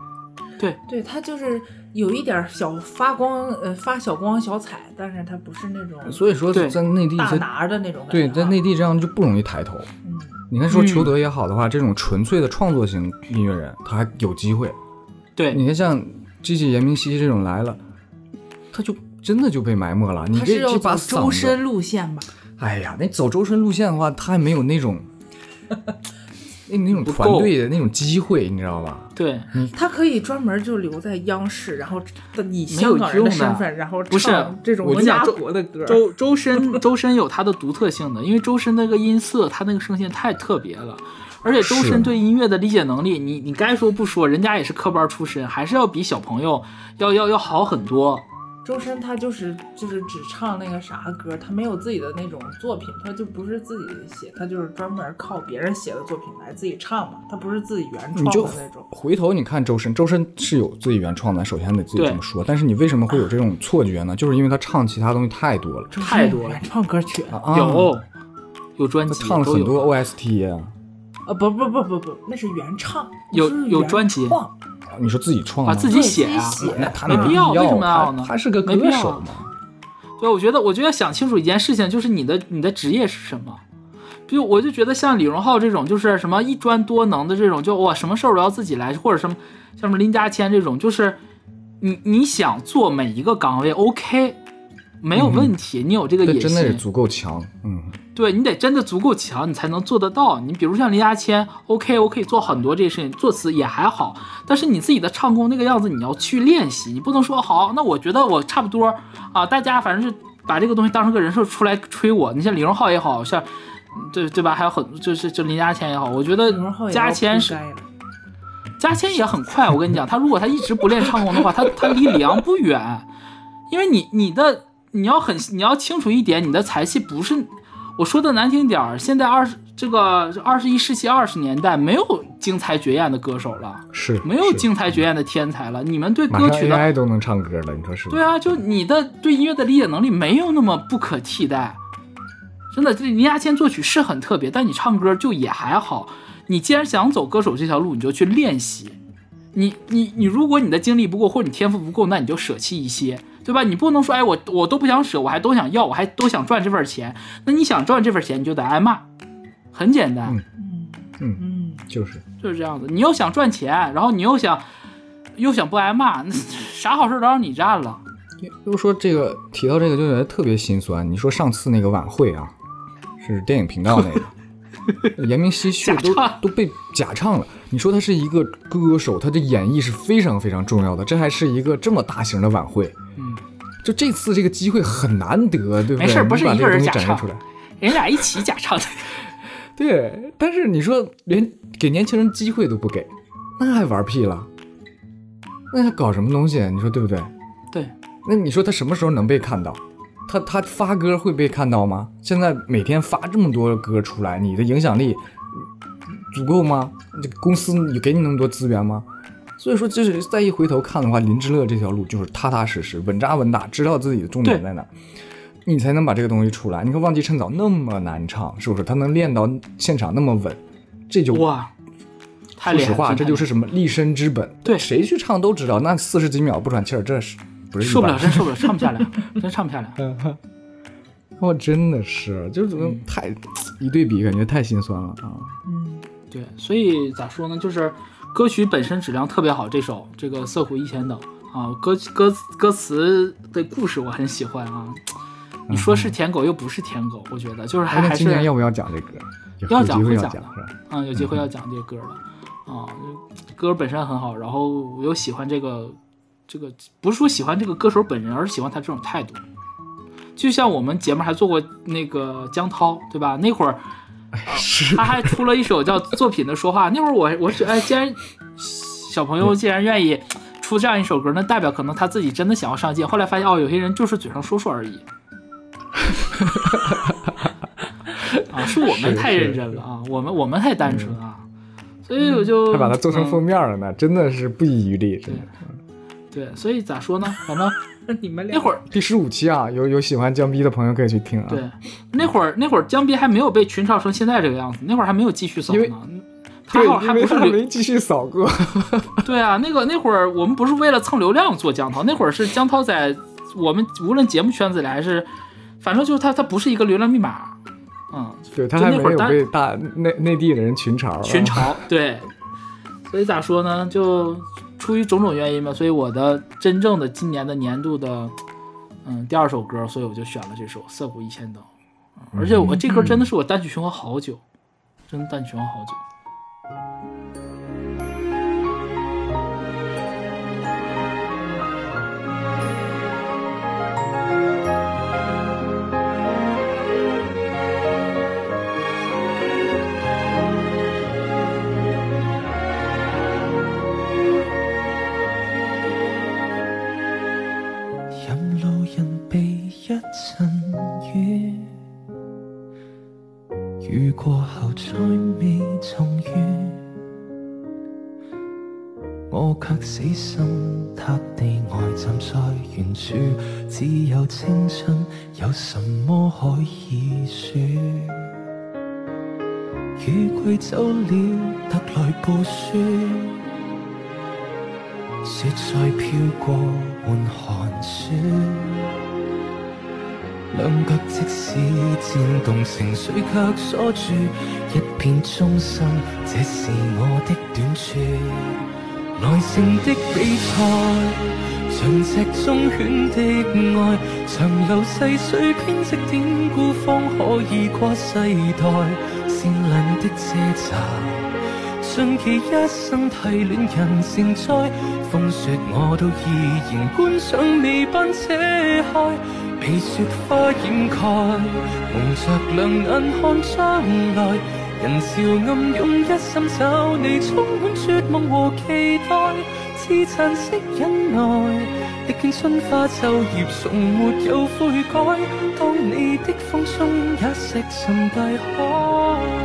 对，对他就是有一点小发光，呃，发小光小彩，但是他不是那种所以说，对在内地大拿的那种感觉对，啊。在内地这样就不容易抬头。嗯，你看，说嗯裘德也好的话，这种纯粹的创作型音乐人，他还有机会。对，你看，像 G G 严明熙这种来了，他就真的就被埋没了。你这他是要这把周深，路线吧？哎呀，那走周深路线的话，他还没有那种那 那种团队的那种机会，你知道吧？对，他可以专门就留在央视，然后以没有香港人的身份，然后不是唱这种家国的歌。周周深周深有他的独特性的，因为周深那个音色，他那个声线太特别了。而且周深对音乐的理解能力，你你该说不说，人家也是科班出身，还是要比小朋友要要要好很多。周深他就是就是只唱那个啥歌，他没有自己的那种作品，他就不是自己写，他就是专门靠别人写的作品来自己唱嘛，他不是自己原创的那种。回头你看周深，周深是有自己原创的，首先得自己这么说。但是你为什么会有这种错觉呢？就是因为他唱其他东西太多了太多了原创歌曲啊，啊，有有专辑，他唱了很多 OST 啊。啊不不不不不，那是原唱，有有专辑你说自己创？啊自己写啊写那他没必要为什么要呢他是个没必要啊歌手嘛。对，我觉得，我觉得想清楚一件事情，就是你的你的职业是什么。比如，我就觉得像李荣浩这种，就是什么一专多能的这种，就哇，什么事儿都要自己来，或者什么像什么林家谦这种，就是你你想做每一个岗位，OK，没有问题，你有这个野心，真的是足够强，嗯，对你得真的足够强，你才能做得到。你比如像林家谦，OK，我可以做很多这些事情，作词也还好，但是你自己的唱功那个样子，你要去练习，你不能说好，那我觉得我差不多啊，大家反正是把这个东西当成个人设出来吹我。你像李荣浩也好像，对对吧？还有很就是就林家谦也好，我觉得嘉谦是嘉谦也很快，我跟你讲，他如果他一直不练唱功的话，他他离李阳不远，因为你你的你要很你要清楚一点，你的才气不是我说的难听点儿，现在二十这个二十一世纪二十年代没有惊才绝艳的歌手了，是没有是惊才绝艳的天才了，你们对歌曲的 AI 都能唱歌了，你说是？对啊，就你的对音乐的理解能力没有那么不可替代。真的，这林家谦作曲是很特别，但你唱歌就也还好。你既然想走歌手这条路，你就去练习。你你你，如果你的精力不够或者你天赋不够，那你就舍弃一些，对吧？你不能说，哎，我我都不想舍，我还都想要，我还都想赚这份钱。那你想赚这份钱，你就得挨骂，很简单，嗯嗯嗯，就是就是这样子。你又想赚钱，然后你又想又想不挨骂，那 啥好事都让你占了。就说这个提到这个就觉得特别心酸。你说上次那个晚会啊，是电影频道那个，严明熙去 都都被假唱了。你说他是一个歌手，他的演绎是非常非常重要的，这还是一个这么大型的晚会。嗯，就这次这个机会很难得，对不对？没事不是一个人假唱展示出来。人俩一起假唱的，对，但是你说连给年轻人机会都不给，那还玩屁了？那还搞什么东西？你说对不对？对，那你说他什么时候能被看到？他他发歌会被看到吗？现在每天发这么多歌出来，你的影响力足够吗？这公司有给你那么多资源吗？所以说，就是再一回头看的话，林志乐这条路就是踏踏实实、稳扎稳打，知道自己的重点在哪，你才能把这个东西出来。你看《忘记趁早》那么难唱，是不是？他能练到现场那么稳，这就哇，太厉害了！说实话，这就是什么立身之本。对谁去唱都知道，那四十几秒不喘气儿，这是不是受不了，真受不了，唱不下来，真唱不下来。我真的是，就是怎么太一对比，感觉太心酸了啊！嗯对，所以咋说呢？就是歌曲本身质量特别好，这首这个《色虎一千等》啊，歌歌歌词的故事我很喜欢啊。你说是舔狗又不是舔狗，我觉得就是还是今年要不要讲这歌？要讲会讲？嗯，有机会要讲这个歌的啊，歌本身很好，然后我又喜欢这个这个，不是说喜欢这个歌手本人，而是喜欢他这种态度。就像我们节目还做过那个江涛，对吧？那会儿、呃他还出了一首叫《作品的说话》，那会儿我我是哎，既然小朋友既然愿意出这样一首歌，那代表可能他自己真的想要上进。后来发现哦，有些人就是嘴上说说而已。啊，是我们太认真了啊，我们我们太单纯啊，所以我就还把它做成嗯封面了呢，真的是不遗余力，真的。对，所以咋说呢？反正 你们俩那会儿第十五期啊，有有喜欢江逼的朋友可以去听啊。对，那会儿那会儿江斌还没有被群嘲成现在这个样子，那会儿还没有继续扫呢。他对，好还因为他不是继续扫过。对啊，那个那会儿我们不是为了蹭流量做江涛，那会儿是江涛在我们无论节目圈子里还是，反正就是他他不是一个流量密码，嗯，对他还没有就那会儿有被大内内地的人群嘲啊。群嘲，对，所以咋说呢？就出于种种原因吧，所以我的真正的今年的年度的，嗯，第二首歌，所以我就选了这首《涩谷一千灯》，嗯而且我这歌真的是我单曲循环好久，真的单曲循环好久。雨過後再未重遇，我卻死心塌地呆站在原處，只有青春，有什麼可以說？雨季走了，得來暴雪。雪再飄過換寒暑，兩腳即使漸動情緒卻鎖住一片衷心，這是我的短處。耐性的比賽，像隻忠犬的愛，長流細水编织典故，方可以跨世代。善良的遮罩。盡其一生替恋人成災，風雪我都依然觀賞未斑遮開，被雪花掩盖，蒙着两眼看将来，人潮暗涌一心找你，充满绝望和期待，自殘式忍耐，歷經春花秋叶，从没有悔改，当你的風中也石沉大海。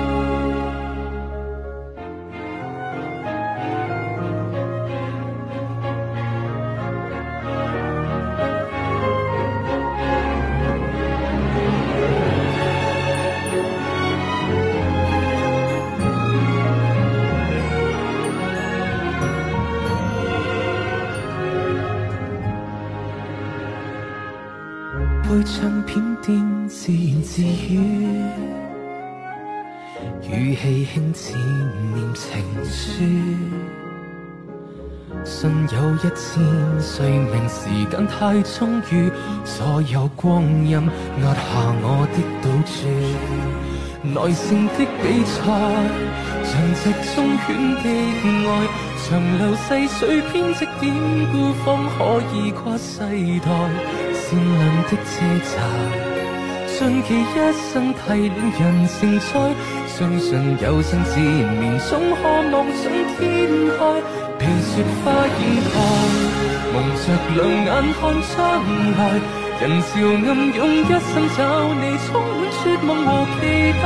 太充裕，所有光阴压下我的赌注。耐性的比赛，像隻忠犬的爱，长流细水编织典故，方可以跨世代。善良的遮罩，盡其一生替恋人成才，相信有生之年总可望上天开，被雪花掩盖，蒙着兩眼看將來，人潮暗涌一心找你，充滿絕望和期待，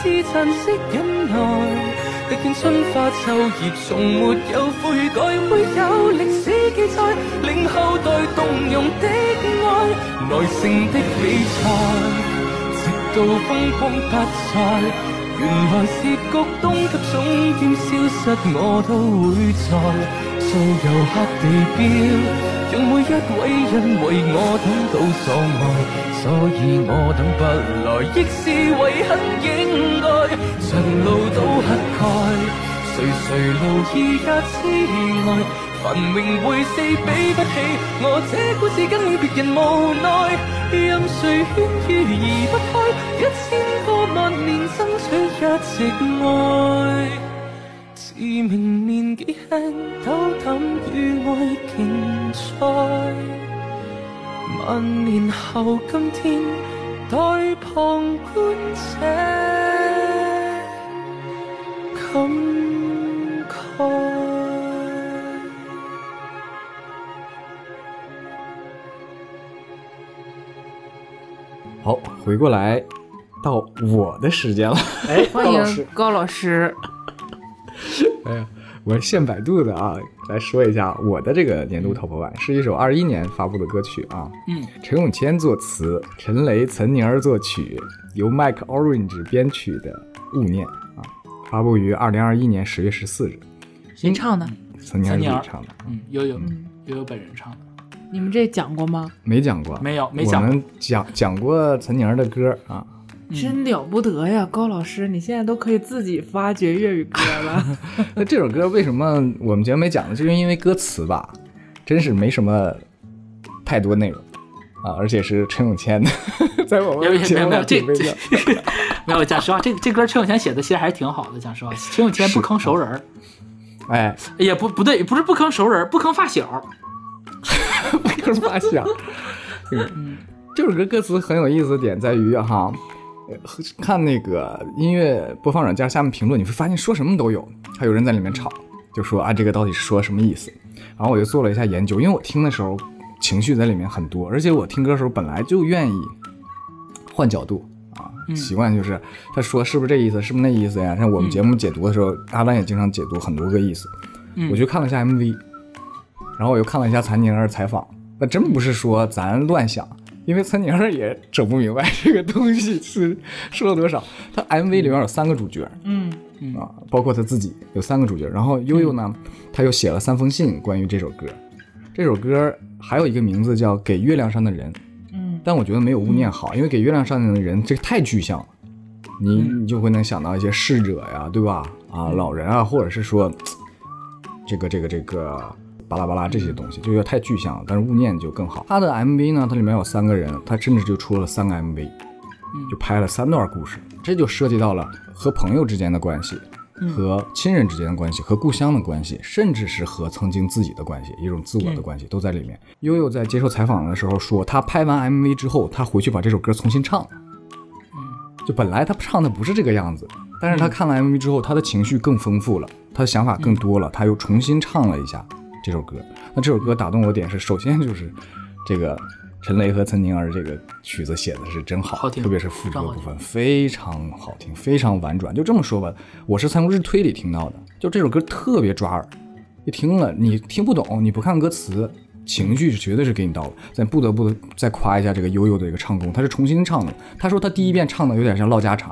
自殘式忍耐。歷經春花秋葉，從沒有悔改，會有歷史記載，令後代動容的愛，耐性的比賽，直到風光不再。原來是局東及終點消失，我都會在做遊客地標。讓每一位人為我等到所愛，所以我等不來，亦是為很应该。长路都乞丐，垂垂老矣也痴呆，繁荣会四比不起，我这故事跟别人无奈，任谁劝喻而不开，一千个万年争取一直爱。自明年纪轻，斗胆与爱竞赛，万年后今天待旁观者感慨。好，回过来到我的时间了。哎，欢高老师迎，高老师。哎呀，我现百度的啊，来说一下我的这个年度 Top One 是一首二一年发布的歌曲啊，嗯，陈永谦作词，陈雷、岑宁儿作曲，由 Mike Orange 编曲的《勿念》啊，发布于二零二一年十月十四日，谁唱的？岑宁儿唱的，嗯，悠悠嗯。悠悠本人唱的，你们这讲过吗？没讲过，没有没讲过我们讲讲过岑宁儿的歌啊，真了不得呀，高老师，你现在都可以自己发掘粤语歌了。那这首歌为什么我们节目没讲呢？就是因为歌词吧，真是没什么太多内容啊，而且是陈永谦的，在我没有们节目没有没有这上挺微妙。没有，讲实话，这这歌陈永谦写的其实还是挺好的。讲实话，陈永谦不坑熟人儿，哎，也不不对，不是不坑熟人儿，不坑发小。不坑发小，嗯，这首歌歌词很有意思的点在于哈，呃 看那个音乐播放软件下面评论，你会发现说什么都有，还有人在里面吵，就说啊这个到底是说什么意思？然后我就做了一下研究，因为我听的时候情绪在里面很多，而且我听歌的时候本来就愿意换角度。啊，习惯就是他说是不是这意思，是不是那意思呀？像我们节目解读的时候，阿兰也经常解读很多个意思。嗯我去看了一下 MV，然后我又看了一下残宁儿采访，那真不是说咱乱想，因为岑宁儿也整不明白 这个东西是说了多少。他 MV 里面有三个主角嗯。啊，包括他自己有三个主角，然后悠悠呢，他又写了三封信关于这首歌。这首歌还有一个名字叫《给月亮上的人》，嗯。但我觉得没有勿念好，因为给月亮上的人这个太具象了，你你就会能想到一些逝者呀，对吧？啊，老人啊，或者是说这个这个这个巴拉巴拉这些东西，就有点太具象了。但是勿念就更好。他的 MV 呢，它里面有三个人，他甚至就出了三个 MV，就拍了三段故事，这就涉及到了和朋友之间的关系。和亲人之间的关系，和故乡的关系，甚至是和曾经自己的关系，一种自我的关系，都在里面。悠悠在接受采访的时候说，他拍完 MV 之后，他回去把这首歌重新唱了。就本来他唱的不是这个样子，但是他看了 MV 之后，他的情绪更丰富了，他的想法更多了，他又重新唱了一下这首歌。那这首歌打动我的点是，首先就是这个陈雷和岑宁儿这个曲子写的是真好，特别是副歌部分非常好听，非常婉转。就这么说吧，我是从日推里听到的，就这首歌特别抓耳，一听了你听不懂，你不看歌词。情绪是绝对是给你到了，咱不得不再夸一下这个悠悠的一个唱功，他是重新唱的。他说他第一遍唱的有点像唠家常，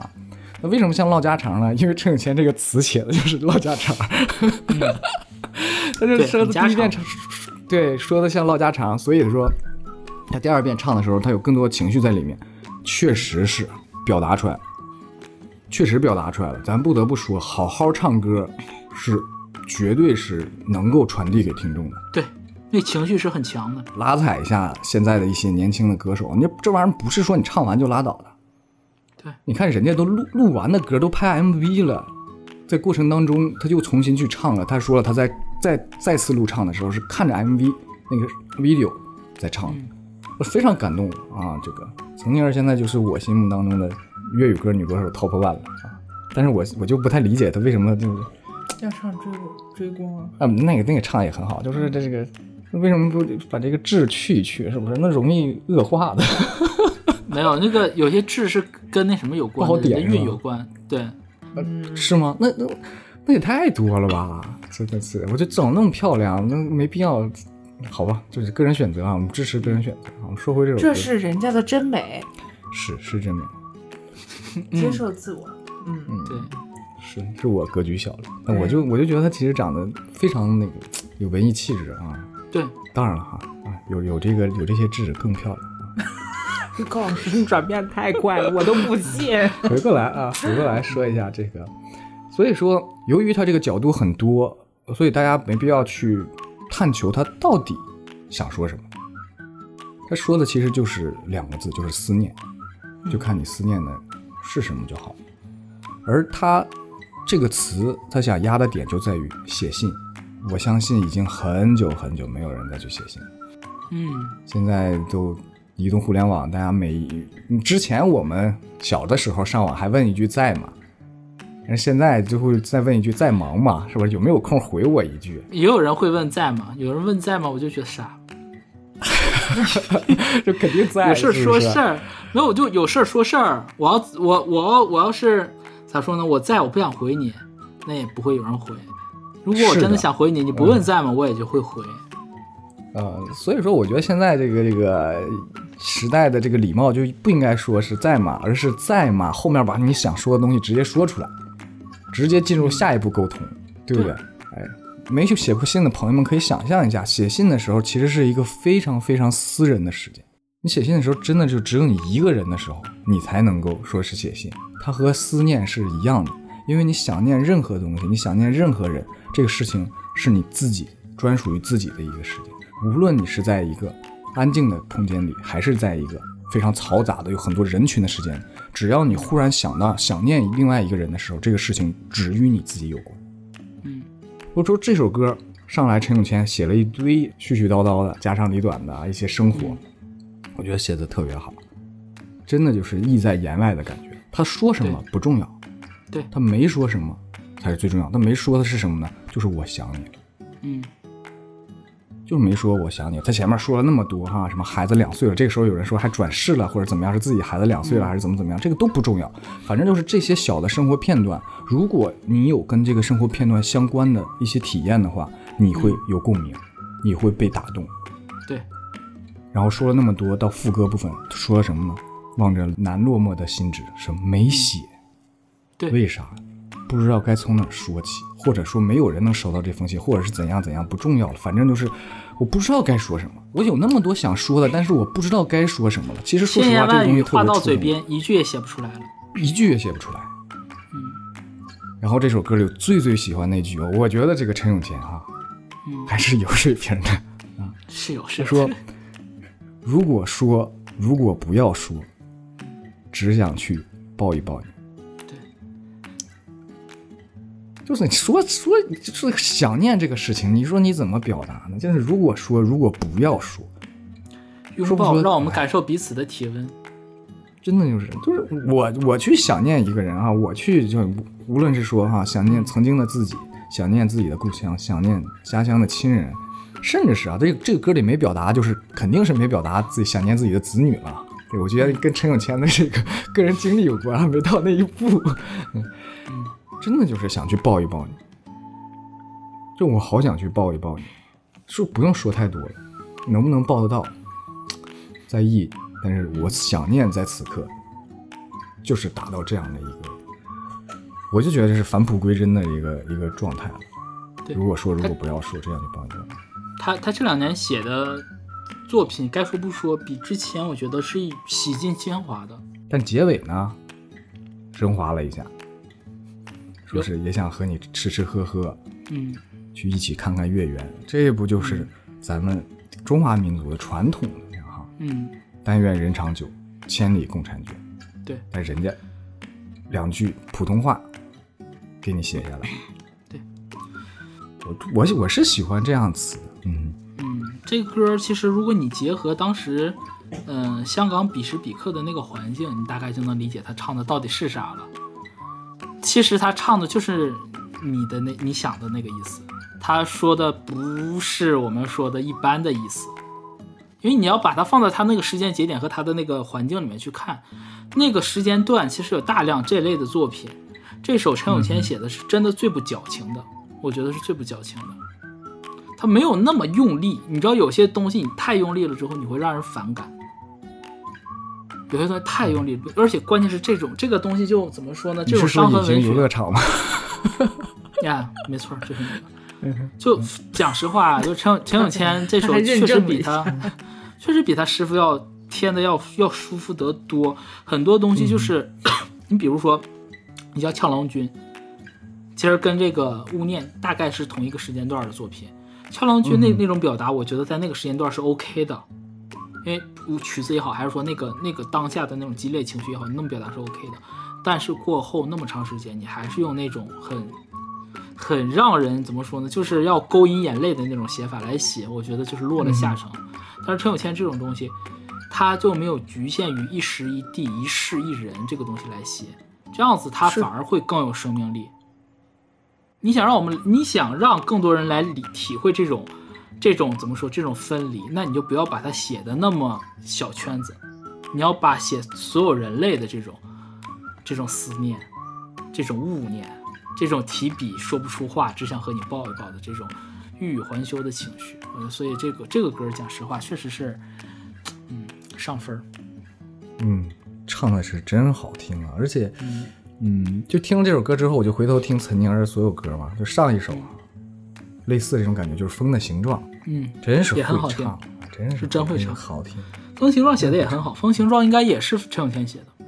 那为什么像唠家常呢？因为陈永谦这个词写的就是唠家常，他就对说第一遍唱，对，说的像唠家常，所以说他第二遍唱的时候，他有更多情绪在里面，确实是表达出来，确实表达出来了。咱不得不说，好好唱歌是绝对是能够传递给听众的。对，那情绪是很强的。拉踩一下现在的一些年轻的歌手，你这玩意儿不是说你唱完就拉倒的。对，你看人家都录录完的歌都拍 MV 了，在过程当中他就重新去唱了。他说了，他在再再次录唱的时候是看着 MV 那个 video 在唱的，我非常感动啊！这个岑宁儿现在就是我心目当中的粤语歌女歌手 top one 了啊！但是我我就不太理解她为什么就是要唱追我追光啊！啊，那个那个唱也很好，就是这个为什么不把这个质去一去？是不是？那容易恶化的。没有那个有些痣是跟那什么有关的，不好点跟韵是吧有关。对，是吗？那那那也太多了吧！真的是，我就长那么漂亮，那没必要。好吧，就是个人选择啊，我们支持个人选择啊。我们说回这首歌，这是人家的真美，是是真美，接受自我。嗯，对，是是我格局小了。但我就我就觉得她其实长得非常那个有文艺气质啊。对，当然了哈啊，有有这个有这些痣更漂亮。高老师，你转变太快了，我都不信。回过来啊，回过来说一下这个。所以说，由于它这个角度很多，所以大家没必要去探求他到底想说什么。他说的其实就是两个字，就是思念，就看你思念的是什么就好。而他这个词，他想压的点就在于写信。我相信已经很久很久没有人再去写信了。嗯，现在都移动互联网，大家每之前我们小的时候上网还问一句在吗？但是现在就会再问一句在忙吗？是不是有没有空回我一句？也有人会问在吗？有人问在吗？我就觉得傻，就肯定在，有事说事儿，没有我就有事儿说事儿。我要我我要我要是咋说呢？我在我不想回你，那也不会有人回。如果我真的想回你，你不问在吗？我也就会回。呃，所以说我觉得现在这个这个时代的这个礼貌就不应该说是在吗，而是在吗后面把你想说的东西直接说出来，直接进入下一步沟通，对不对？哎，没去写过信的朋友们可以想象一下，写信的时候其实是一个非常非常私人的时间。你写信的时候，真的就只有你一个人的时候，你才能够说是写信。它和思念是一样的，因为你想念任何东西，你想念任何人，这个事情是你自己专属于自己的一个时间。无论你是在一个安静的空间里，还是在一个非常嘈杂的、有很多人群的时间，只要你忽然想到想念另外一个人的时候，这个事情只与你自己有关。嗯，我说这首歌上来，陈永谦写了一堆絮絮叨叨的、家长里短的一些生活，我觉得写的特别好，真的就是意在言外的感觉。他说什么不重要，对他没说什么才是最重要。他没说的是什么呢？就是我想你了。嗯就是没说我想你。他前面说了那么多哈，什么孩子两岁了，这个时候有人说还转世了或者怎么样，是自己孩子两岁了还是怎么怎么样，这个都不重要。反正就是这些小的生活片段，如果你有跟这个生活片段相关的一些体验的话，你会有共鸣，你会被打动。对，然后说了那么多，到副歌部分说了什么呢？望着南落寞的心纸，说没写，对为啥？不知道该从哪说起，或者说没有人能收到这封信，或者是怎样怎样，不重要了。反正就是我不知道该说什么。我有那么多想说的，但是我不知道该说什么了。其实说实话，这个东西特别触动嘴边，一句也写不出来了。一句也写不出来。嗯。然后这首歌里我最最喜欢那句，我觉得这个陈永谦哈、嗯还是有水平的啊。是有是有说，如果说，如果不要说，只想去抱一抱你。就是你说说就是想念这个事情，你说你怎么表达呢？就是如果说，如果不要说，拥说不说抱让我们感受彼此的体温。真的就是就是我我去想念一个人啊，我去就无论是说哈、想念曾经的自己，想念自己的故乡，想念家乡的亲人，甚至是啊，这个这个歌里没表达，就是肯定是没表达自己想念自己的子女了。对，我觉得跟陈永谦的这个 个人经历有关，没到那一步。嗯，真的就是想去抱一抱你，就我好想去抱一抱你，说不用说太多了，能不能抱得到，在意，但是我想念在此刻，就是达到这样的一个，我就觉得这是返璞归真的一个一个状态了。如果说如果不要说，这样就抱一抱。他他这两年写的作品，该说不说，比之前我觉得是洗尽铅华的。但结尾呢，升华了一下，说是也想和你吃吃喝喝，嗯，去一起看看月圆，这不就是咱们中华民族的传统的哈？嗯，但愿人长久，千里共婵娟。对，但人家两句普通话给你写下来。对，我我我是喜欢这样词的，嗯，嗯，这个歌其实如果你结合当时，嗯、香港彼时彼刻的那个环境，你大概就能理解他唱的到底是啥了。其实他唱的就是你的那你想的那个意思，他说的不是我们说的一般的意思，因为你要把它放在他那个时间节点和他的那个环境里面去看，那个时间段其实有大量这类的作品。这首陈永谦写的是真的最不矫情的，我觉得是最不矫情的。他没有那么用力，你知道有些东西你太用力了之后，你会让人反感。有些东西太用力了，而且关键是这种这个东西就怎么说呢？你这种伤痕文学游乐场吗？呀没错，就是那个。就讲实话，就陈陈永谦这首确实比他，确实比他师傅要添的要要舒服得多。很多东西就是，你比如说，你像《俏郎君》，其实跟这个《勿念》大概是同一个时间段的作品。《俏郎君那那种表达，我觉得在那个时间段是 OK 的，因为曲子也好，还是说那个那个当下的那种激烈情绪也好，你那么表达是 OK 的。但是过后那么长时间，你还是用那种很很让人怎么说呢，就是要勾引眼泪的那种写法来写，我觉得就是落了下乘。但是陈有谦这种东西，他就没有局限于一时一地一事一人这个东西来写，这样子他反而会更有生命力。你想让我们，你想让更多人来理体会这种，这种怎么说？这种分离，那你就不要把它写的那么小圈子，你要把写所有人类的这种，这种思念，这种误念，这种提笔说不出话，只想和你抱一抱的这种欲语还休的情绪。呃，所以这个这个歌，讲实话，确实是，嗯，上分儿。嗯，唱的是真好听啊，而且。嗯，就听了这首歌之后，我就回头听岑宁儿所有歌嘛，就上一首啊，类似这种感觉，就是《风的形状》。嗯，真是也很好听，真是真会唱，好听。《风形状》写的也很好，《风形状》应该也是陈永天写的。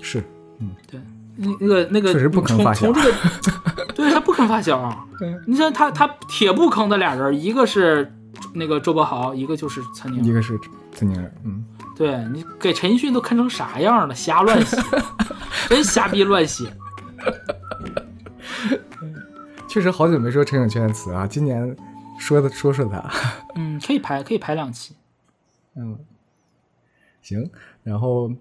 是，嗯，对，那那个那个确实不坑发小，对他不坑发小。你像他他铁不坑的俩人，一个是那个周柏豪，一个就是岑宁，一个是岑宁儿，嗯。对你给陈奕迅都坑成啥样了？瞎乱写，真瞎逼乱写。确实好久没说陈永谦的词啊，今年说的说说他。嗯，可以排可以排两期。嗯，行。然后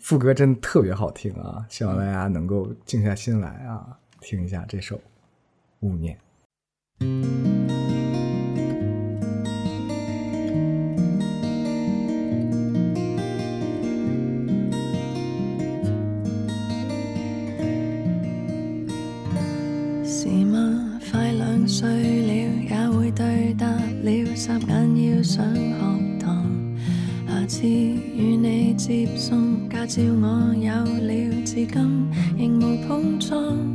副歌真的特别好听啊，希望大家能够静下心来啊，听一下这首《勿念》。上学堂。下次与你接送，驾照我有了，至今仍无碰撞。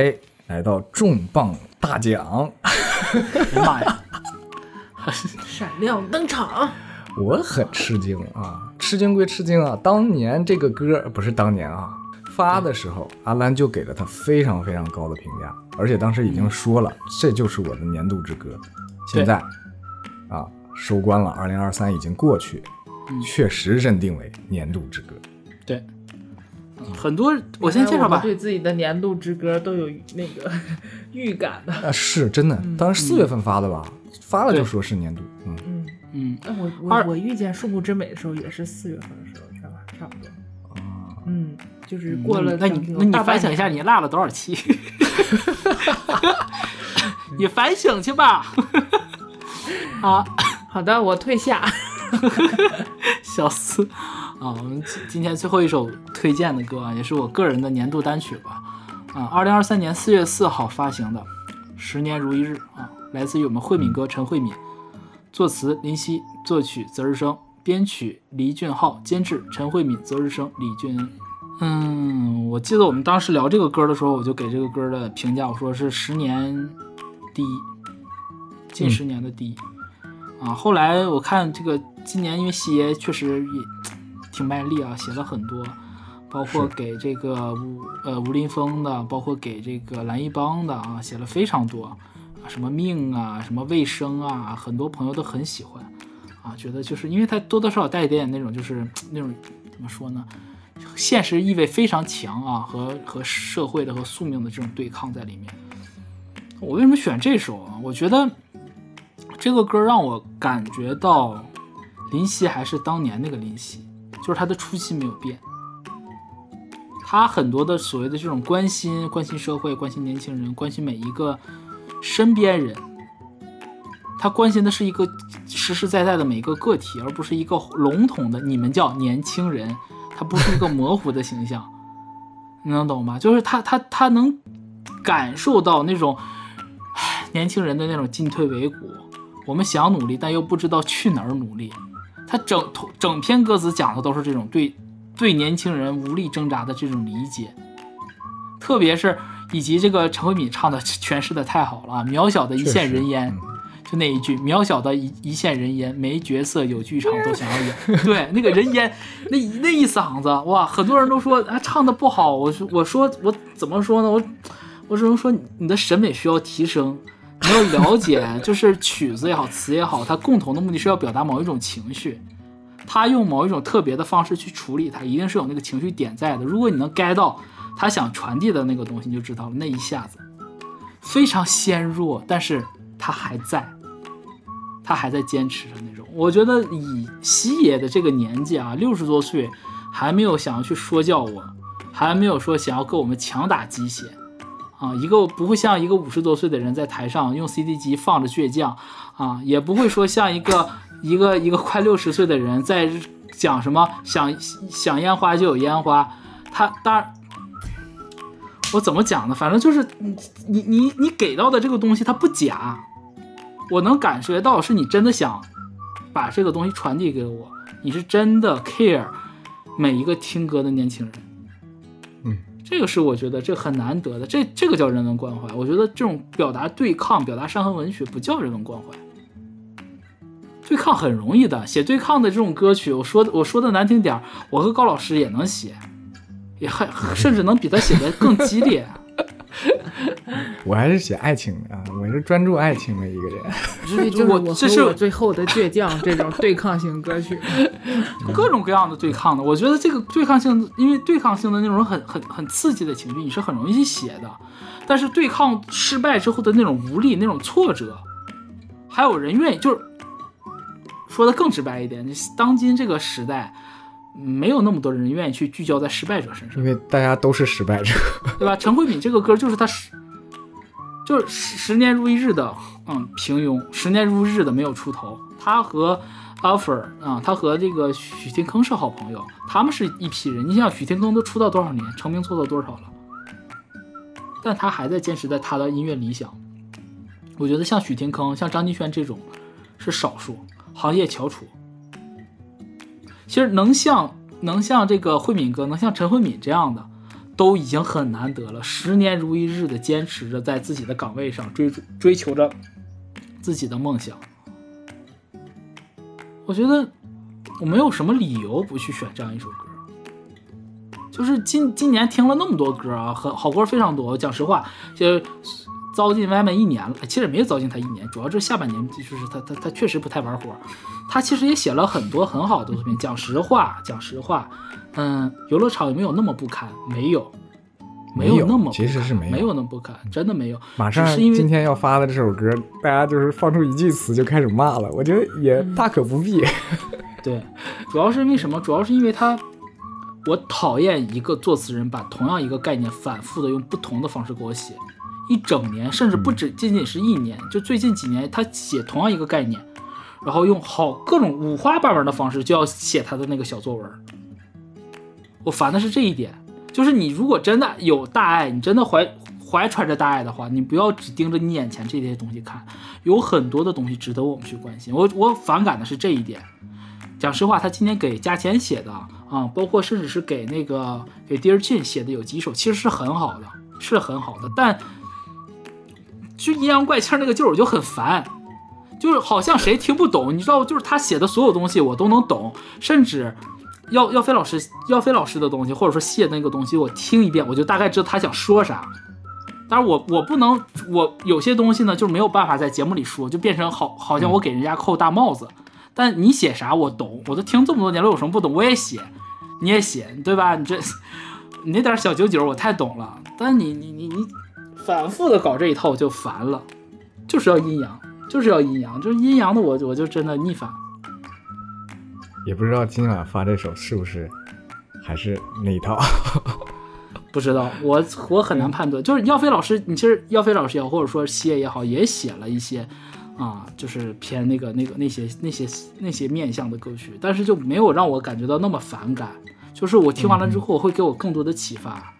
过来，来到重磅大奖，哎 呀妈呀！闪亮登场，我很吃惊啊！吃惊归吃惊啊，当年这个歌不是当年啊，发的时候阿兰就给了他非常非常高的评价，而且当时已经说了，这就是我的年度之歌。现在啊，收官了，二零二三已经过去，确实认定为年度之歌。对，很多我先介绍吧。对自己的年度之歌都有那个 预感的。啊，是真的，当时四月份发的吧，发了就说是年度，嗯，嗯，嗯，那，我我我遇见树木之美的时候也是四月份的时候，是吧？差不多。嗯，就是过了那你那你大反省一下，你落了多少 期？你反省去吧。好，好的，我退下。笑死！啊，我们今今天最后一首推荐的歌啊，也是我个人的年度单曲吧。啊，二零二三年四月四号发行的《十年如一日》啊，来自于我们慧敏哥陈慧敏，作词林夕，作曲泽日生，编曲黎俊浩，监制陈慧敏、泽日生、李俊恩。嗯，我记得我们当时聊这个歌的时候，我就给这个歌的评价，我说是十年第一，近十年的第一。啊，后来我看这个今年因为西爷确实也挺卖力啊，写了很多，包括给这个吴呃吴林峰的，包括给这个蓝一帮的啊，写了非常多啊，什么命啊，什么卫生啊，很多朋友都很喜欢啊，觉得就是因为他多多少少带一点点那种就是那种怎么说呢，现实意味非常强啊，和和社会的和宿命的这种对抗在里面。我为什么选这首啊？我觉得这个歌让我感觉到林夕还是当年那个林夕，就是他的初心没有变。他很多的所谓的这种关心、关心社会、关心年轻人、关心每一个身边人，他关心的是一个实实在在的每一个个体，而不是一个笼统的你们叫年轻人，他不是一个模糊的形象，你能懂吗？就是他他他能感受到那种年轻人的那种进退维谷，我们想努力，但又不知道去哪儿努力。他整整篇歌词讲的都是这种对对年轻人无力挣扎的这种理解，特别是以及这个陈慧敏唱的诠释的太好了啊，渺小的一线人烟，就那一句渺小的一一线人烟，没角色有剧场都想要演，对那个人烟那那一嗓子哇，很多人都说啊唱的不好，我说我说我怎么说呢？我。我只能说你的审美需要提升，你要了解，就是曲子也好，词也好，它共同的目的是要表达某一种情绪，他用某一种特别的方式去处理它，一定是有那个情绪点在的。如果你能 get 到他想传递的那个东西，你就知道了，那一下子非常纤弱，但是他还在，他还在坚持着那种。我觉得以西爷的这个年纪啊，六十多岁，还没有想要去说教我，还没有说想要跟我们强打鸡血。啊，一个不会像一个五十多岁的人在台上用 CD 机放着倔强，啊，也不会说像一个一个一个快六十岁的人在讲什么想想烟花就有烟花，他当然，我怎么讲呢？反正就是你你你你给到的这个东西它不假，我能感觉到是你真的想把这个东西传递给我，你是真的 care 每一个听歌的年轻人。这个是我觉得这很难得的，这这个叫人文关怀。我觉得这种表达对抗、表达伤痕文学不叫人文关怀。对抗很容易的，写对抗的这种歌曲，我说我说的难听点儿，我和高老师也能写，也还甚至能比他写的更激烈。我还是写爱情的啊，我是专注爱情的一个人。所以就是我我这是和我最后的倔强这种对抗性歌曲。各种各样的对抗的，我觉得这个对抗性，因为对抗性的那种很很很刺激的情绪，你是很容易去写的。但是对抗失败之后的那种无力、那种挫折，还有人愿意，就是说的更直白一点，你当今这个时代，没有那么多人愿意去聚焦在失败者身上因。为大家都是失败者，对吧？陈慧敏这个歌就是他十，就是十十年如一日的，嗯，平庸，十年如一日的没有出头。他和 offer 啊，他和这个许天铿是好朋友，他们是一批人。你想，许天铿都出道多少年，成名做到多少了？但他还在坚持在他的音乐理想。我觉得像许天铿、像张敬轩这种是少数，行业翘楚。其实能像能像这个慧敏哥，能像陈慧敏这样的，都已经很难得了，十年如一日的坚持着在自己的岗位上追逐追求着自己的梦想。我觉得我没有什么理由不去选这样一首歌。就是今今年听了那么多歌啊，很好歌非常多。讲实话，就糟践外面一年了，其实也没糟践他一年，主要是下半年就是他他他确实不太玩活。他其实也写了很多很好的作品。讲实话，讲实话，嗯，游乐场有没有那么不堪？没有，没有那么其实是没有没有那么不堪，真的没有。马上是因为今天要发的这首歌，大家就是放出一句词就开始骂了，我觉得也大可不必。对，主要是因为什么？主要是因为他，我讨厌一个作词人把同样一个概念反复的用不同的方式给我写，一整年，甚至不止仅仅是一年，就最近几年他写同样一个概念，然后用好各种五花八门的方式就要写他的那个小作文。我烦的是这一点，就是你如果真的有大爱，你真的怀怀揣着大爱的话，你不要只盯着你眼前这些东西看，有很多的东西值得我们去关心。我我反感的是这一点。讲实话，他今天给加钱写的啊，包括甚至是给那个给 Dear Jane 写的有几首，其实是很好的，是很好的。但就阴阳怪气那个劲儿，我就很烦，就是好像谁听不懂，你知道，就是他写的所有东西我都能懂，甚至耀耀飞老师耀飞老师的东西，或者说谢那个东西，我听一遍我就大概知道他想说啥。但是我我不能，我有些东西呢，就是没有办法在节目里说，就变成好好像我给人家扣大帽子。但你写啥我懂，我都听这么多年了，有什么不懂我也写，你也写，对吧？你这你那点小九九我太懂了，但你你你你反复的搞这一套我就烦了，就是要阴阳，就是要阴阳，就是阴阳的我我就真的逆反。也不知道今晚发这首是不是还是那一套，不知道，我我很难判断。就是耀飞老师，你其实耀飞老师也好，或者说谢也好，也写了一些。啊，就是偏那个那个那些那些那些面向的歌曲，但是就没有让我感觉到那么反感。就是我听完了之后，会给我更多的启发。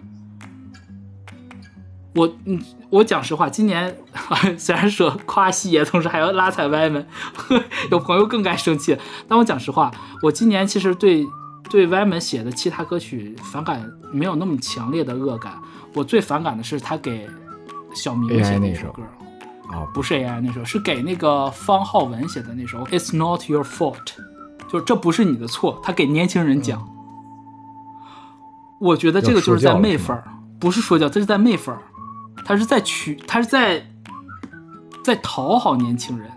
我嗯，我讲实话，今年 虽然说夸西爷，同时还要拉踩歪门，有朋友更该生气。但我讲实话，我今年其实对对歪门写的其他歌曲反感没有那么强烈的恶感。我最反感的是他给小明写的那首歌。啊，不是 AI 那首，是给那个方浩文写的那首。It's not your fault，就是这不是你的错。他给年轻人讲，我觉得这个就是在媚粉儿，不是说教，这是在媚粉儿，他是在取，他是在在讨好年轻人，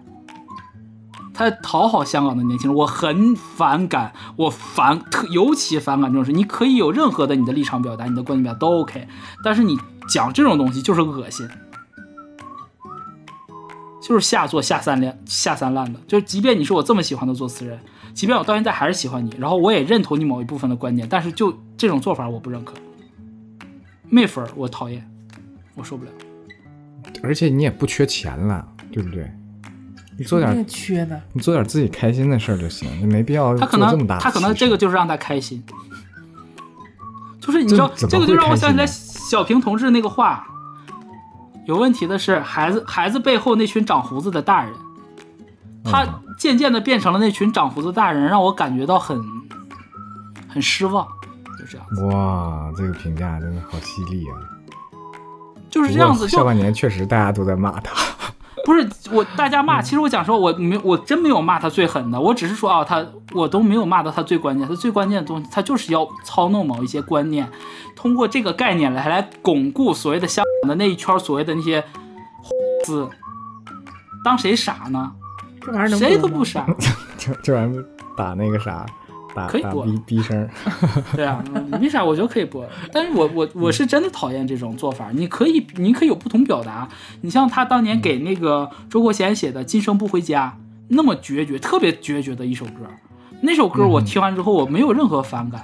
他讨好香港的年轻人。我很反感，我反特尤其反感这种事。你可以有任何的你的立场表达，你的观点表达都 OK，但是你讲这种东西就是恶心。就是下作下三滥下三滥的，就是即便你是我这么喜欢的作词人，即便我到现在还是喜欢你，然后我也认同你某一部分的观点，但是就这种做法我不认可。媚粉我讨厌，我受不了。而且你也不缺钱了，对不对？你做点缺的，你做点自己开心的事儿就行，你没必要他可能他可能这个就是让他开心，就是你知道这个就让我想起来小平同志那个话。有问题的是孩子，孩子背后那群长胡子的大人，他渐渐的变成了那群长胡子大人，让我感觉到很很失望，就这样。哇，这个评价真的好犀利啊！就是这样子。下半年确实大家都在骂他。不是我，大家骂，其实我讲说，我没，我真没有骂他最狠的，我只是说啊，他我都没有骂到他最关键，他最关键的东西，他就是要操弄某一些观念，通过这个概念来来巩固所谓的香港的那一圈所谓的那些字，当谁傻呢？这玩意儿谁都不傻，这这玩意儿打那个啥。可以播逼逼声，对啊，为啥我觉得可以播？但是我我我是真的讨厌这种做法。你可以你可以有不同表达。你像他当年给那个周国贤写的《今生不回家》，那么决绝，特别决绝的一首歌。那首歌我听完之后，我没有任何反感。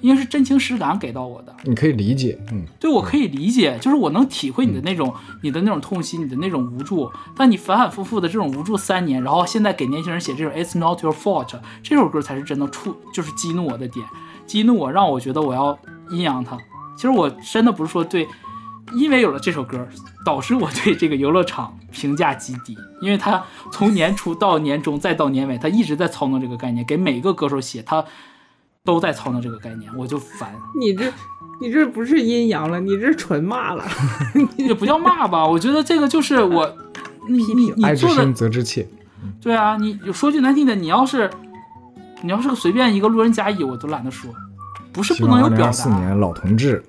因为是真情实感给到我的，你可以理解，嗯，对我可以理解，就是我能体会你的那种，你的那种痛心，你的那种无助。但你反反复复的这种无助三年，然后现在给年轻人写这种 It's not your fault 这首歌才是真的触，就是激怒我的点，激怒我，让我觉得我要阴阳他。其实我真的不是说对，因为有了这首歌，导致我对这个游乐场评价极低，因为他从年初到年中再到年尾，他一直在操弄这个概念，给每个歌手写他。都在操弄这个概念，我就烦。你这你这不是阴阳了，你这纯骂了。也不叫骂吧，我觉得这个就是我，你你你做的爱之深责之切。对啊，你说句难听的，你要是你要是个随便一个路人甲乙，我都懒得说，不是不能有表达二四达。年老同志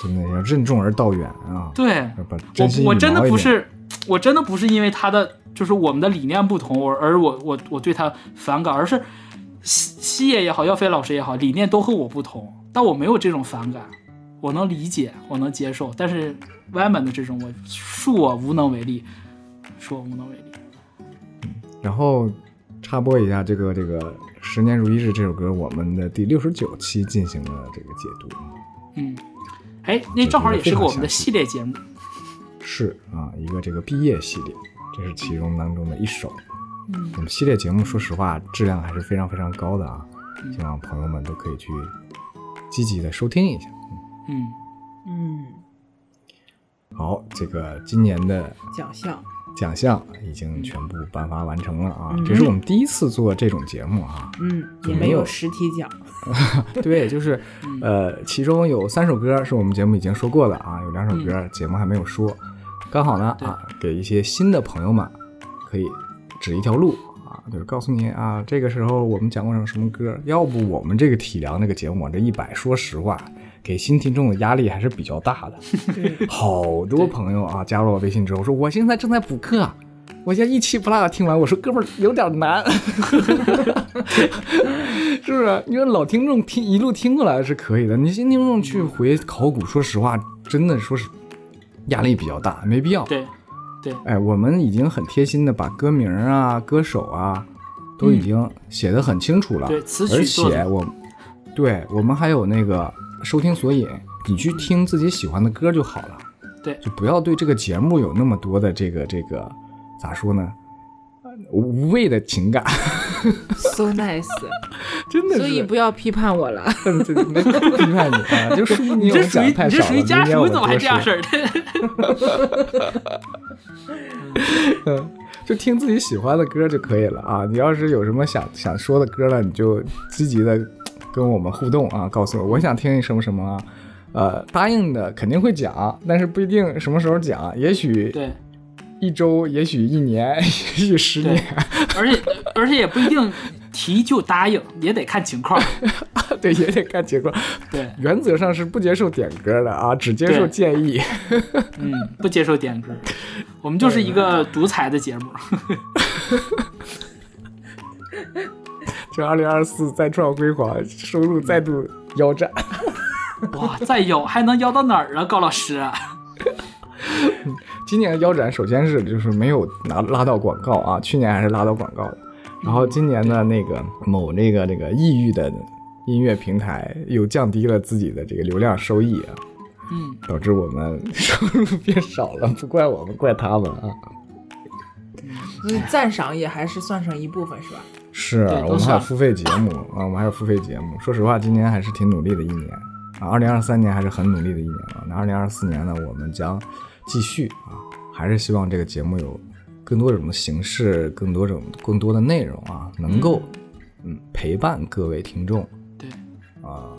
真的要任重而道远啊！对，把真心我我真的不是，我真的不是因为他的就是我们的理念不同，而而我我我对他反感，而是西西野也好，耀飞老师也好，理念都和我不同，但我没有这种反感，我能理解，我能接受，但是歪门的这种，我恕我无能为力，恕我无能为力。然后插播一下这个这个《十年如一日》这首歌，我们的第六十九期进行了这个解读。嗯，哎，那正好也是个我们的系列节目。是啊，一个这个毕业系列，这是其中当中的一首。嗯，我们系列节目说实话质量还是非常非常高的啊，希望朋友们都可以去积极的收听一下。嗯，嗯，好，这个今年的奖项，奖项已经全部颁发完成了啊，嗯。这是我们第一次做这种节目啊。嗯，也没有实体奖。对，就是呃，其中有三首歌是我们节目已经说过的啊，有两首歌节目还没有说，刚好呢啊，给一些新的朋友们可以指一条路啊，就是告诉你啊，这个时候我们讲过什么什么歌，要不我们这个体量这个节目往这一摆，说实话，给新听众的压力还是比较大的。好多朋友啊，加入我微信之后说，我现在正在补课，我现在一期不落的听完。我说哥们儿有点难，是不是？你说老听众听一路听过来是可以的，你新听众去回考古，说实话，真的说是压力比较大，没必要。对，对，哎，我们已经很贴心的把歌名啊、歌手啊都已经写的很清楚了，对词曲而且我，对我们还有那个收听索引，你去听自己喜欢的歌就好了，对。就不要对这个节目有那么多的这个这个咋说呢，无谓的情感，so nice，真的是，所以不要批判我了。嗯对没不批判你啊，就说明你这属于我们讲得太你这属于少了，明年我家属，你怎么还多这样说式儿的？嗯，就听自己喜欢的歌就可以了啊。你要是有什么想想说的歌了，你就积极的跟我们互动啊，告诉我我想听什么什么啊。呃，答应的肯定会讲，但是不一定什么时候讲，也许对一周，也许一年，也许十年，而且而且也不一定提就答应，也得看情况。对，也得看情况。对，原则上是不接受点歌的啊，只接受建议。嗯，不接受点歌，我们就是一个独裁的节目。这二零二四再创辉煌，收入再度腰斩。哇，再腰还能腰到哪儿啊，高老师？今年的腰斩，首先是就是没有拿拉到广告啊，去年还是拉到广告的。然后今年的那个某那个那个抑郁的音乐平台又降低了自己的这个流量收益啊，嗯，导致我们收入变少了，不怪我们，怪他们啊。所以赞赏也还是算上一部分，是吧？是我们还有付费节目啊，我们还有付费节目。说实话，今年还是挺努力的一年啊，二零二三年还是很努力的一年啊。那二零二四年呢，我们将继续啊，还是希望这个节目有更多种的形式，更多种更多的内容啊，能够嗯。陪伴各位听众。对，啊。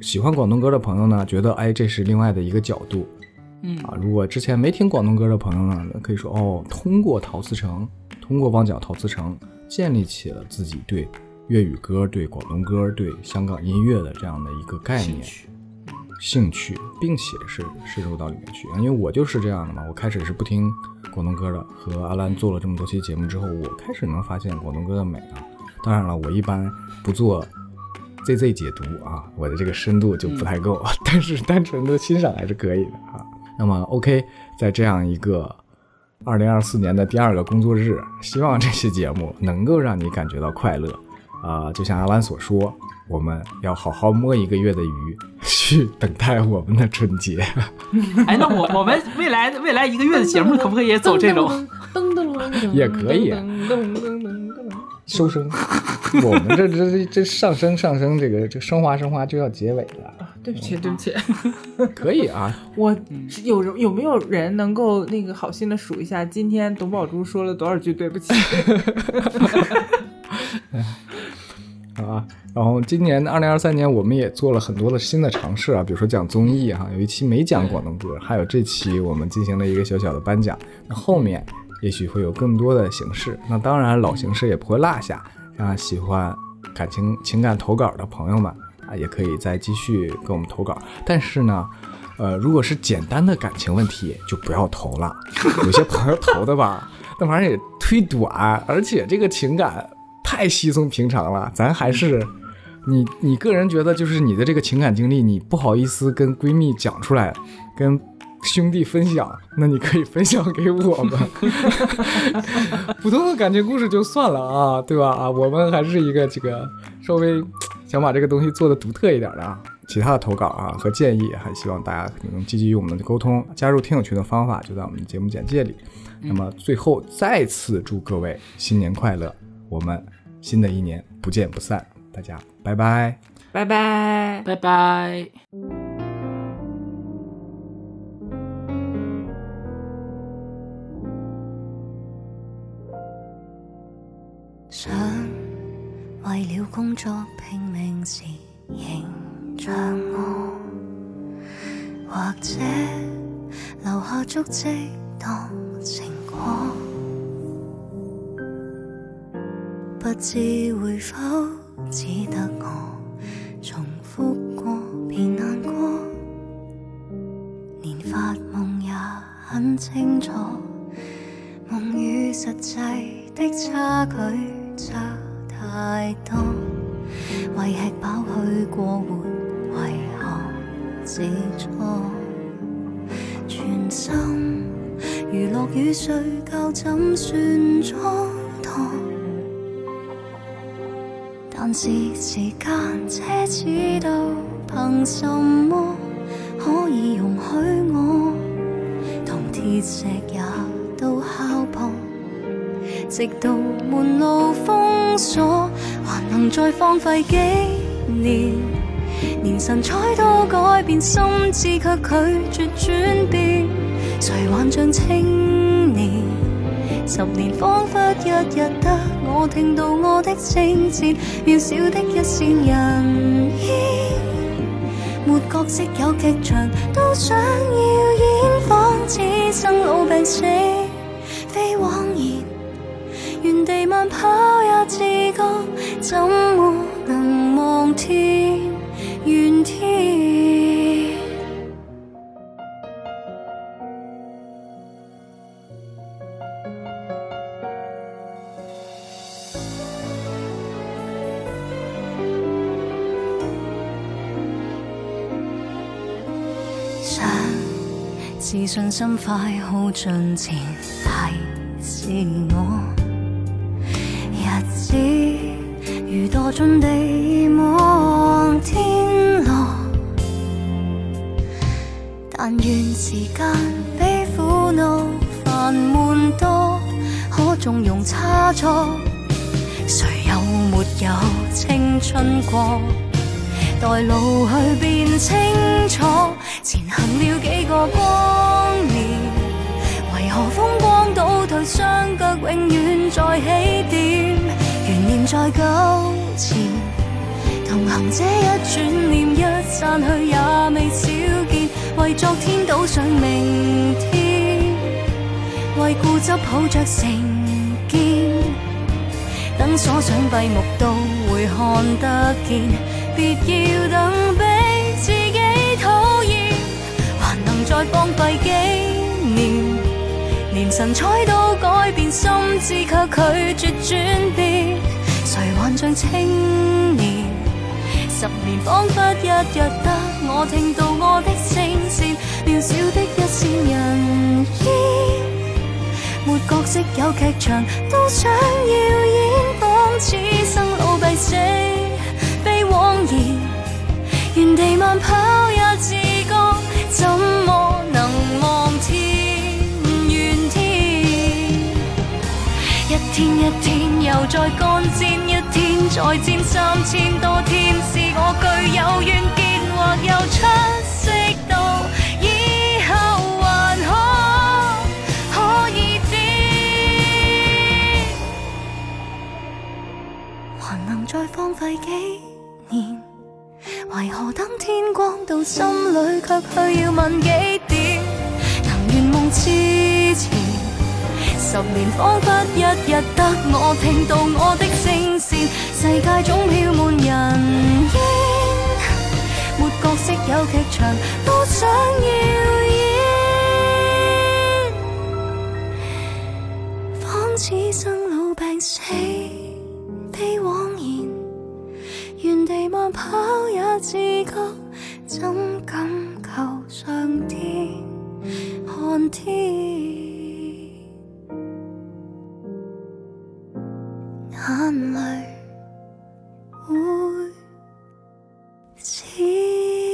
喜欢广东歌的朋友呢，觉得哎这是另外的一个角度。嗯。啊。如果之前没听广东歌的朋友呢，可以说哦，通过陶瓷城，通过旺角陶瓷城，建立起了自己对粤语歌、对广东歌、对香港音乐的这样的一个概念、兴趣。并且是深入到里面去。因为我就是这样的嘛，我开始是不听广东歌的，和阿兰做了这么多期节目之后，我开始能发现广东歌的美啊。当然了，我一般不做 ZZ 解读啊，我的这个深度就不太够，但是单纯的欣赏还是可以的啊。那么 OK，在这样一个二零二四年的第二个工作日，希望这期节目能够让你感觉到快乐啊、就像阿兰所说，我们要好好摸一个月的鱼，去等待我们的春节。哎，那我我们未来未来一个月的节目可不可以也走这种？噔噔噔噔，也可以噔噔噔噔噔噔。收声，我们这这这这上升上升，这个这升华升华就要结尾了，对不起，对不起，可以啊。我有有没有人能够那个好心的数一下，今天董宝珠说了多少句对不起？啊，然后今年的二零二三年，我们也做了很多的新的尝试啊，比如说讲综艺哈，有一期没讲广东歌，还有这期我们进行了一个小小的颁奖。那后面也许会有更多的形式，那当然老形式也不会落下。啊，喜欢感情情感投稿的朋友们啊，也可以再继续给我们投稿。但是呢，呃，如果是简单的感情问题，就不要投了。有些朋友投的吧，那玩意儿也忒短，而且这个情感太稀松平常了，咱还是。你你个人觉得就是你的这个情感经历，你不好意思跟闺蜜讲出来，跟兄弟分享，那你可以分享给我们。普通的感情故事就算了啊，对吧？啊，我们还是一个这个稍微想把这个东西做的独特一点的啊。其他的投稿啊和建议，还希望大家能积极与我们的沟通。加入听友群的方法就在我们的节目简介里。那么最后再次祝各位新年快乐，我们新的一年不见不散。大家拜拜，拜拜，拜拜。想为了工作拼命时，仍像我，或者留下足迹当成果，不知会否。只得我重复过便难过，连发梦也很清楚，梦与实际的差距差太多。为吃饱去过活，为何自错？全心娱乐与睡觉怎算错但是时间奢侈到，凭什么可以容许我同铁石也都敲破？直到门路封锁，还能再荒废几年？连神采都改变，心智却拒绝转变，谁还像青？十年仿佛一日得我听到我的声线，渺小的一线人烟，没角色有剧场，都想要演，仿似生老病死非枉然，原地慢跑也自觉，怎么能望天怨天？信心快耗尽前，提示我日子如堕进地望天落。但愿时间比苦恼烦闷多，可纵容差错。谁有没有青春过？待老去便清楚，前行了几个光，何风光倒退，双脚永远在起点？悬念在纠缠，同行这一转念一散去也未少见，为昨天赌上明天，为固执抱着成见，等锁上闭目都会看得见。别要等比自己讨厌，还能再荒废几年？连神采都改变，心智却拒绝转变。谁还像青年？十年仿佛一日得我听到我的声线，渺小的一线人烟，没角色有剧场，都想要演，仿似生老病死。枉然，原地慢跑也自觉，怎么天一天又再干煎，一天再煎三千多天。是我具有怨见或有出色度，以后还可可以知，还能再荒废几年？为何等天光到心里，却需要问几点？能圆梦？十年仿佛一日得我听到我的聲線，世界總飄滿人煙，沒角色有劇場都想要演，仿似生老病死被枉然。原地慢跑也自覺，怎敢求上天看天？眼泪会闪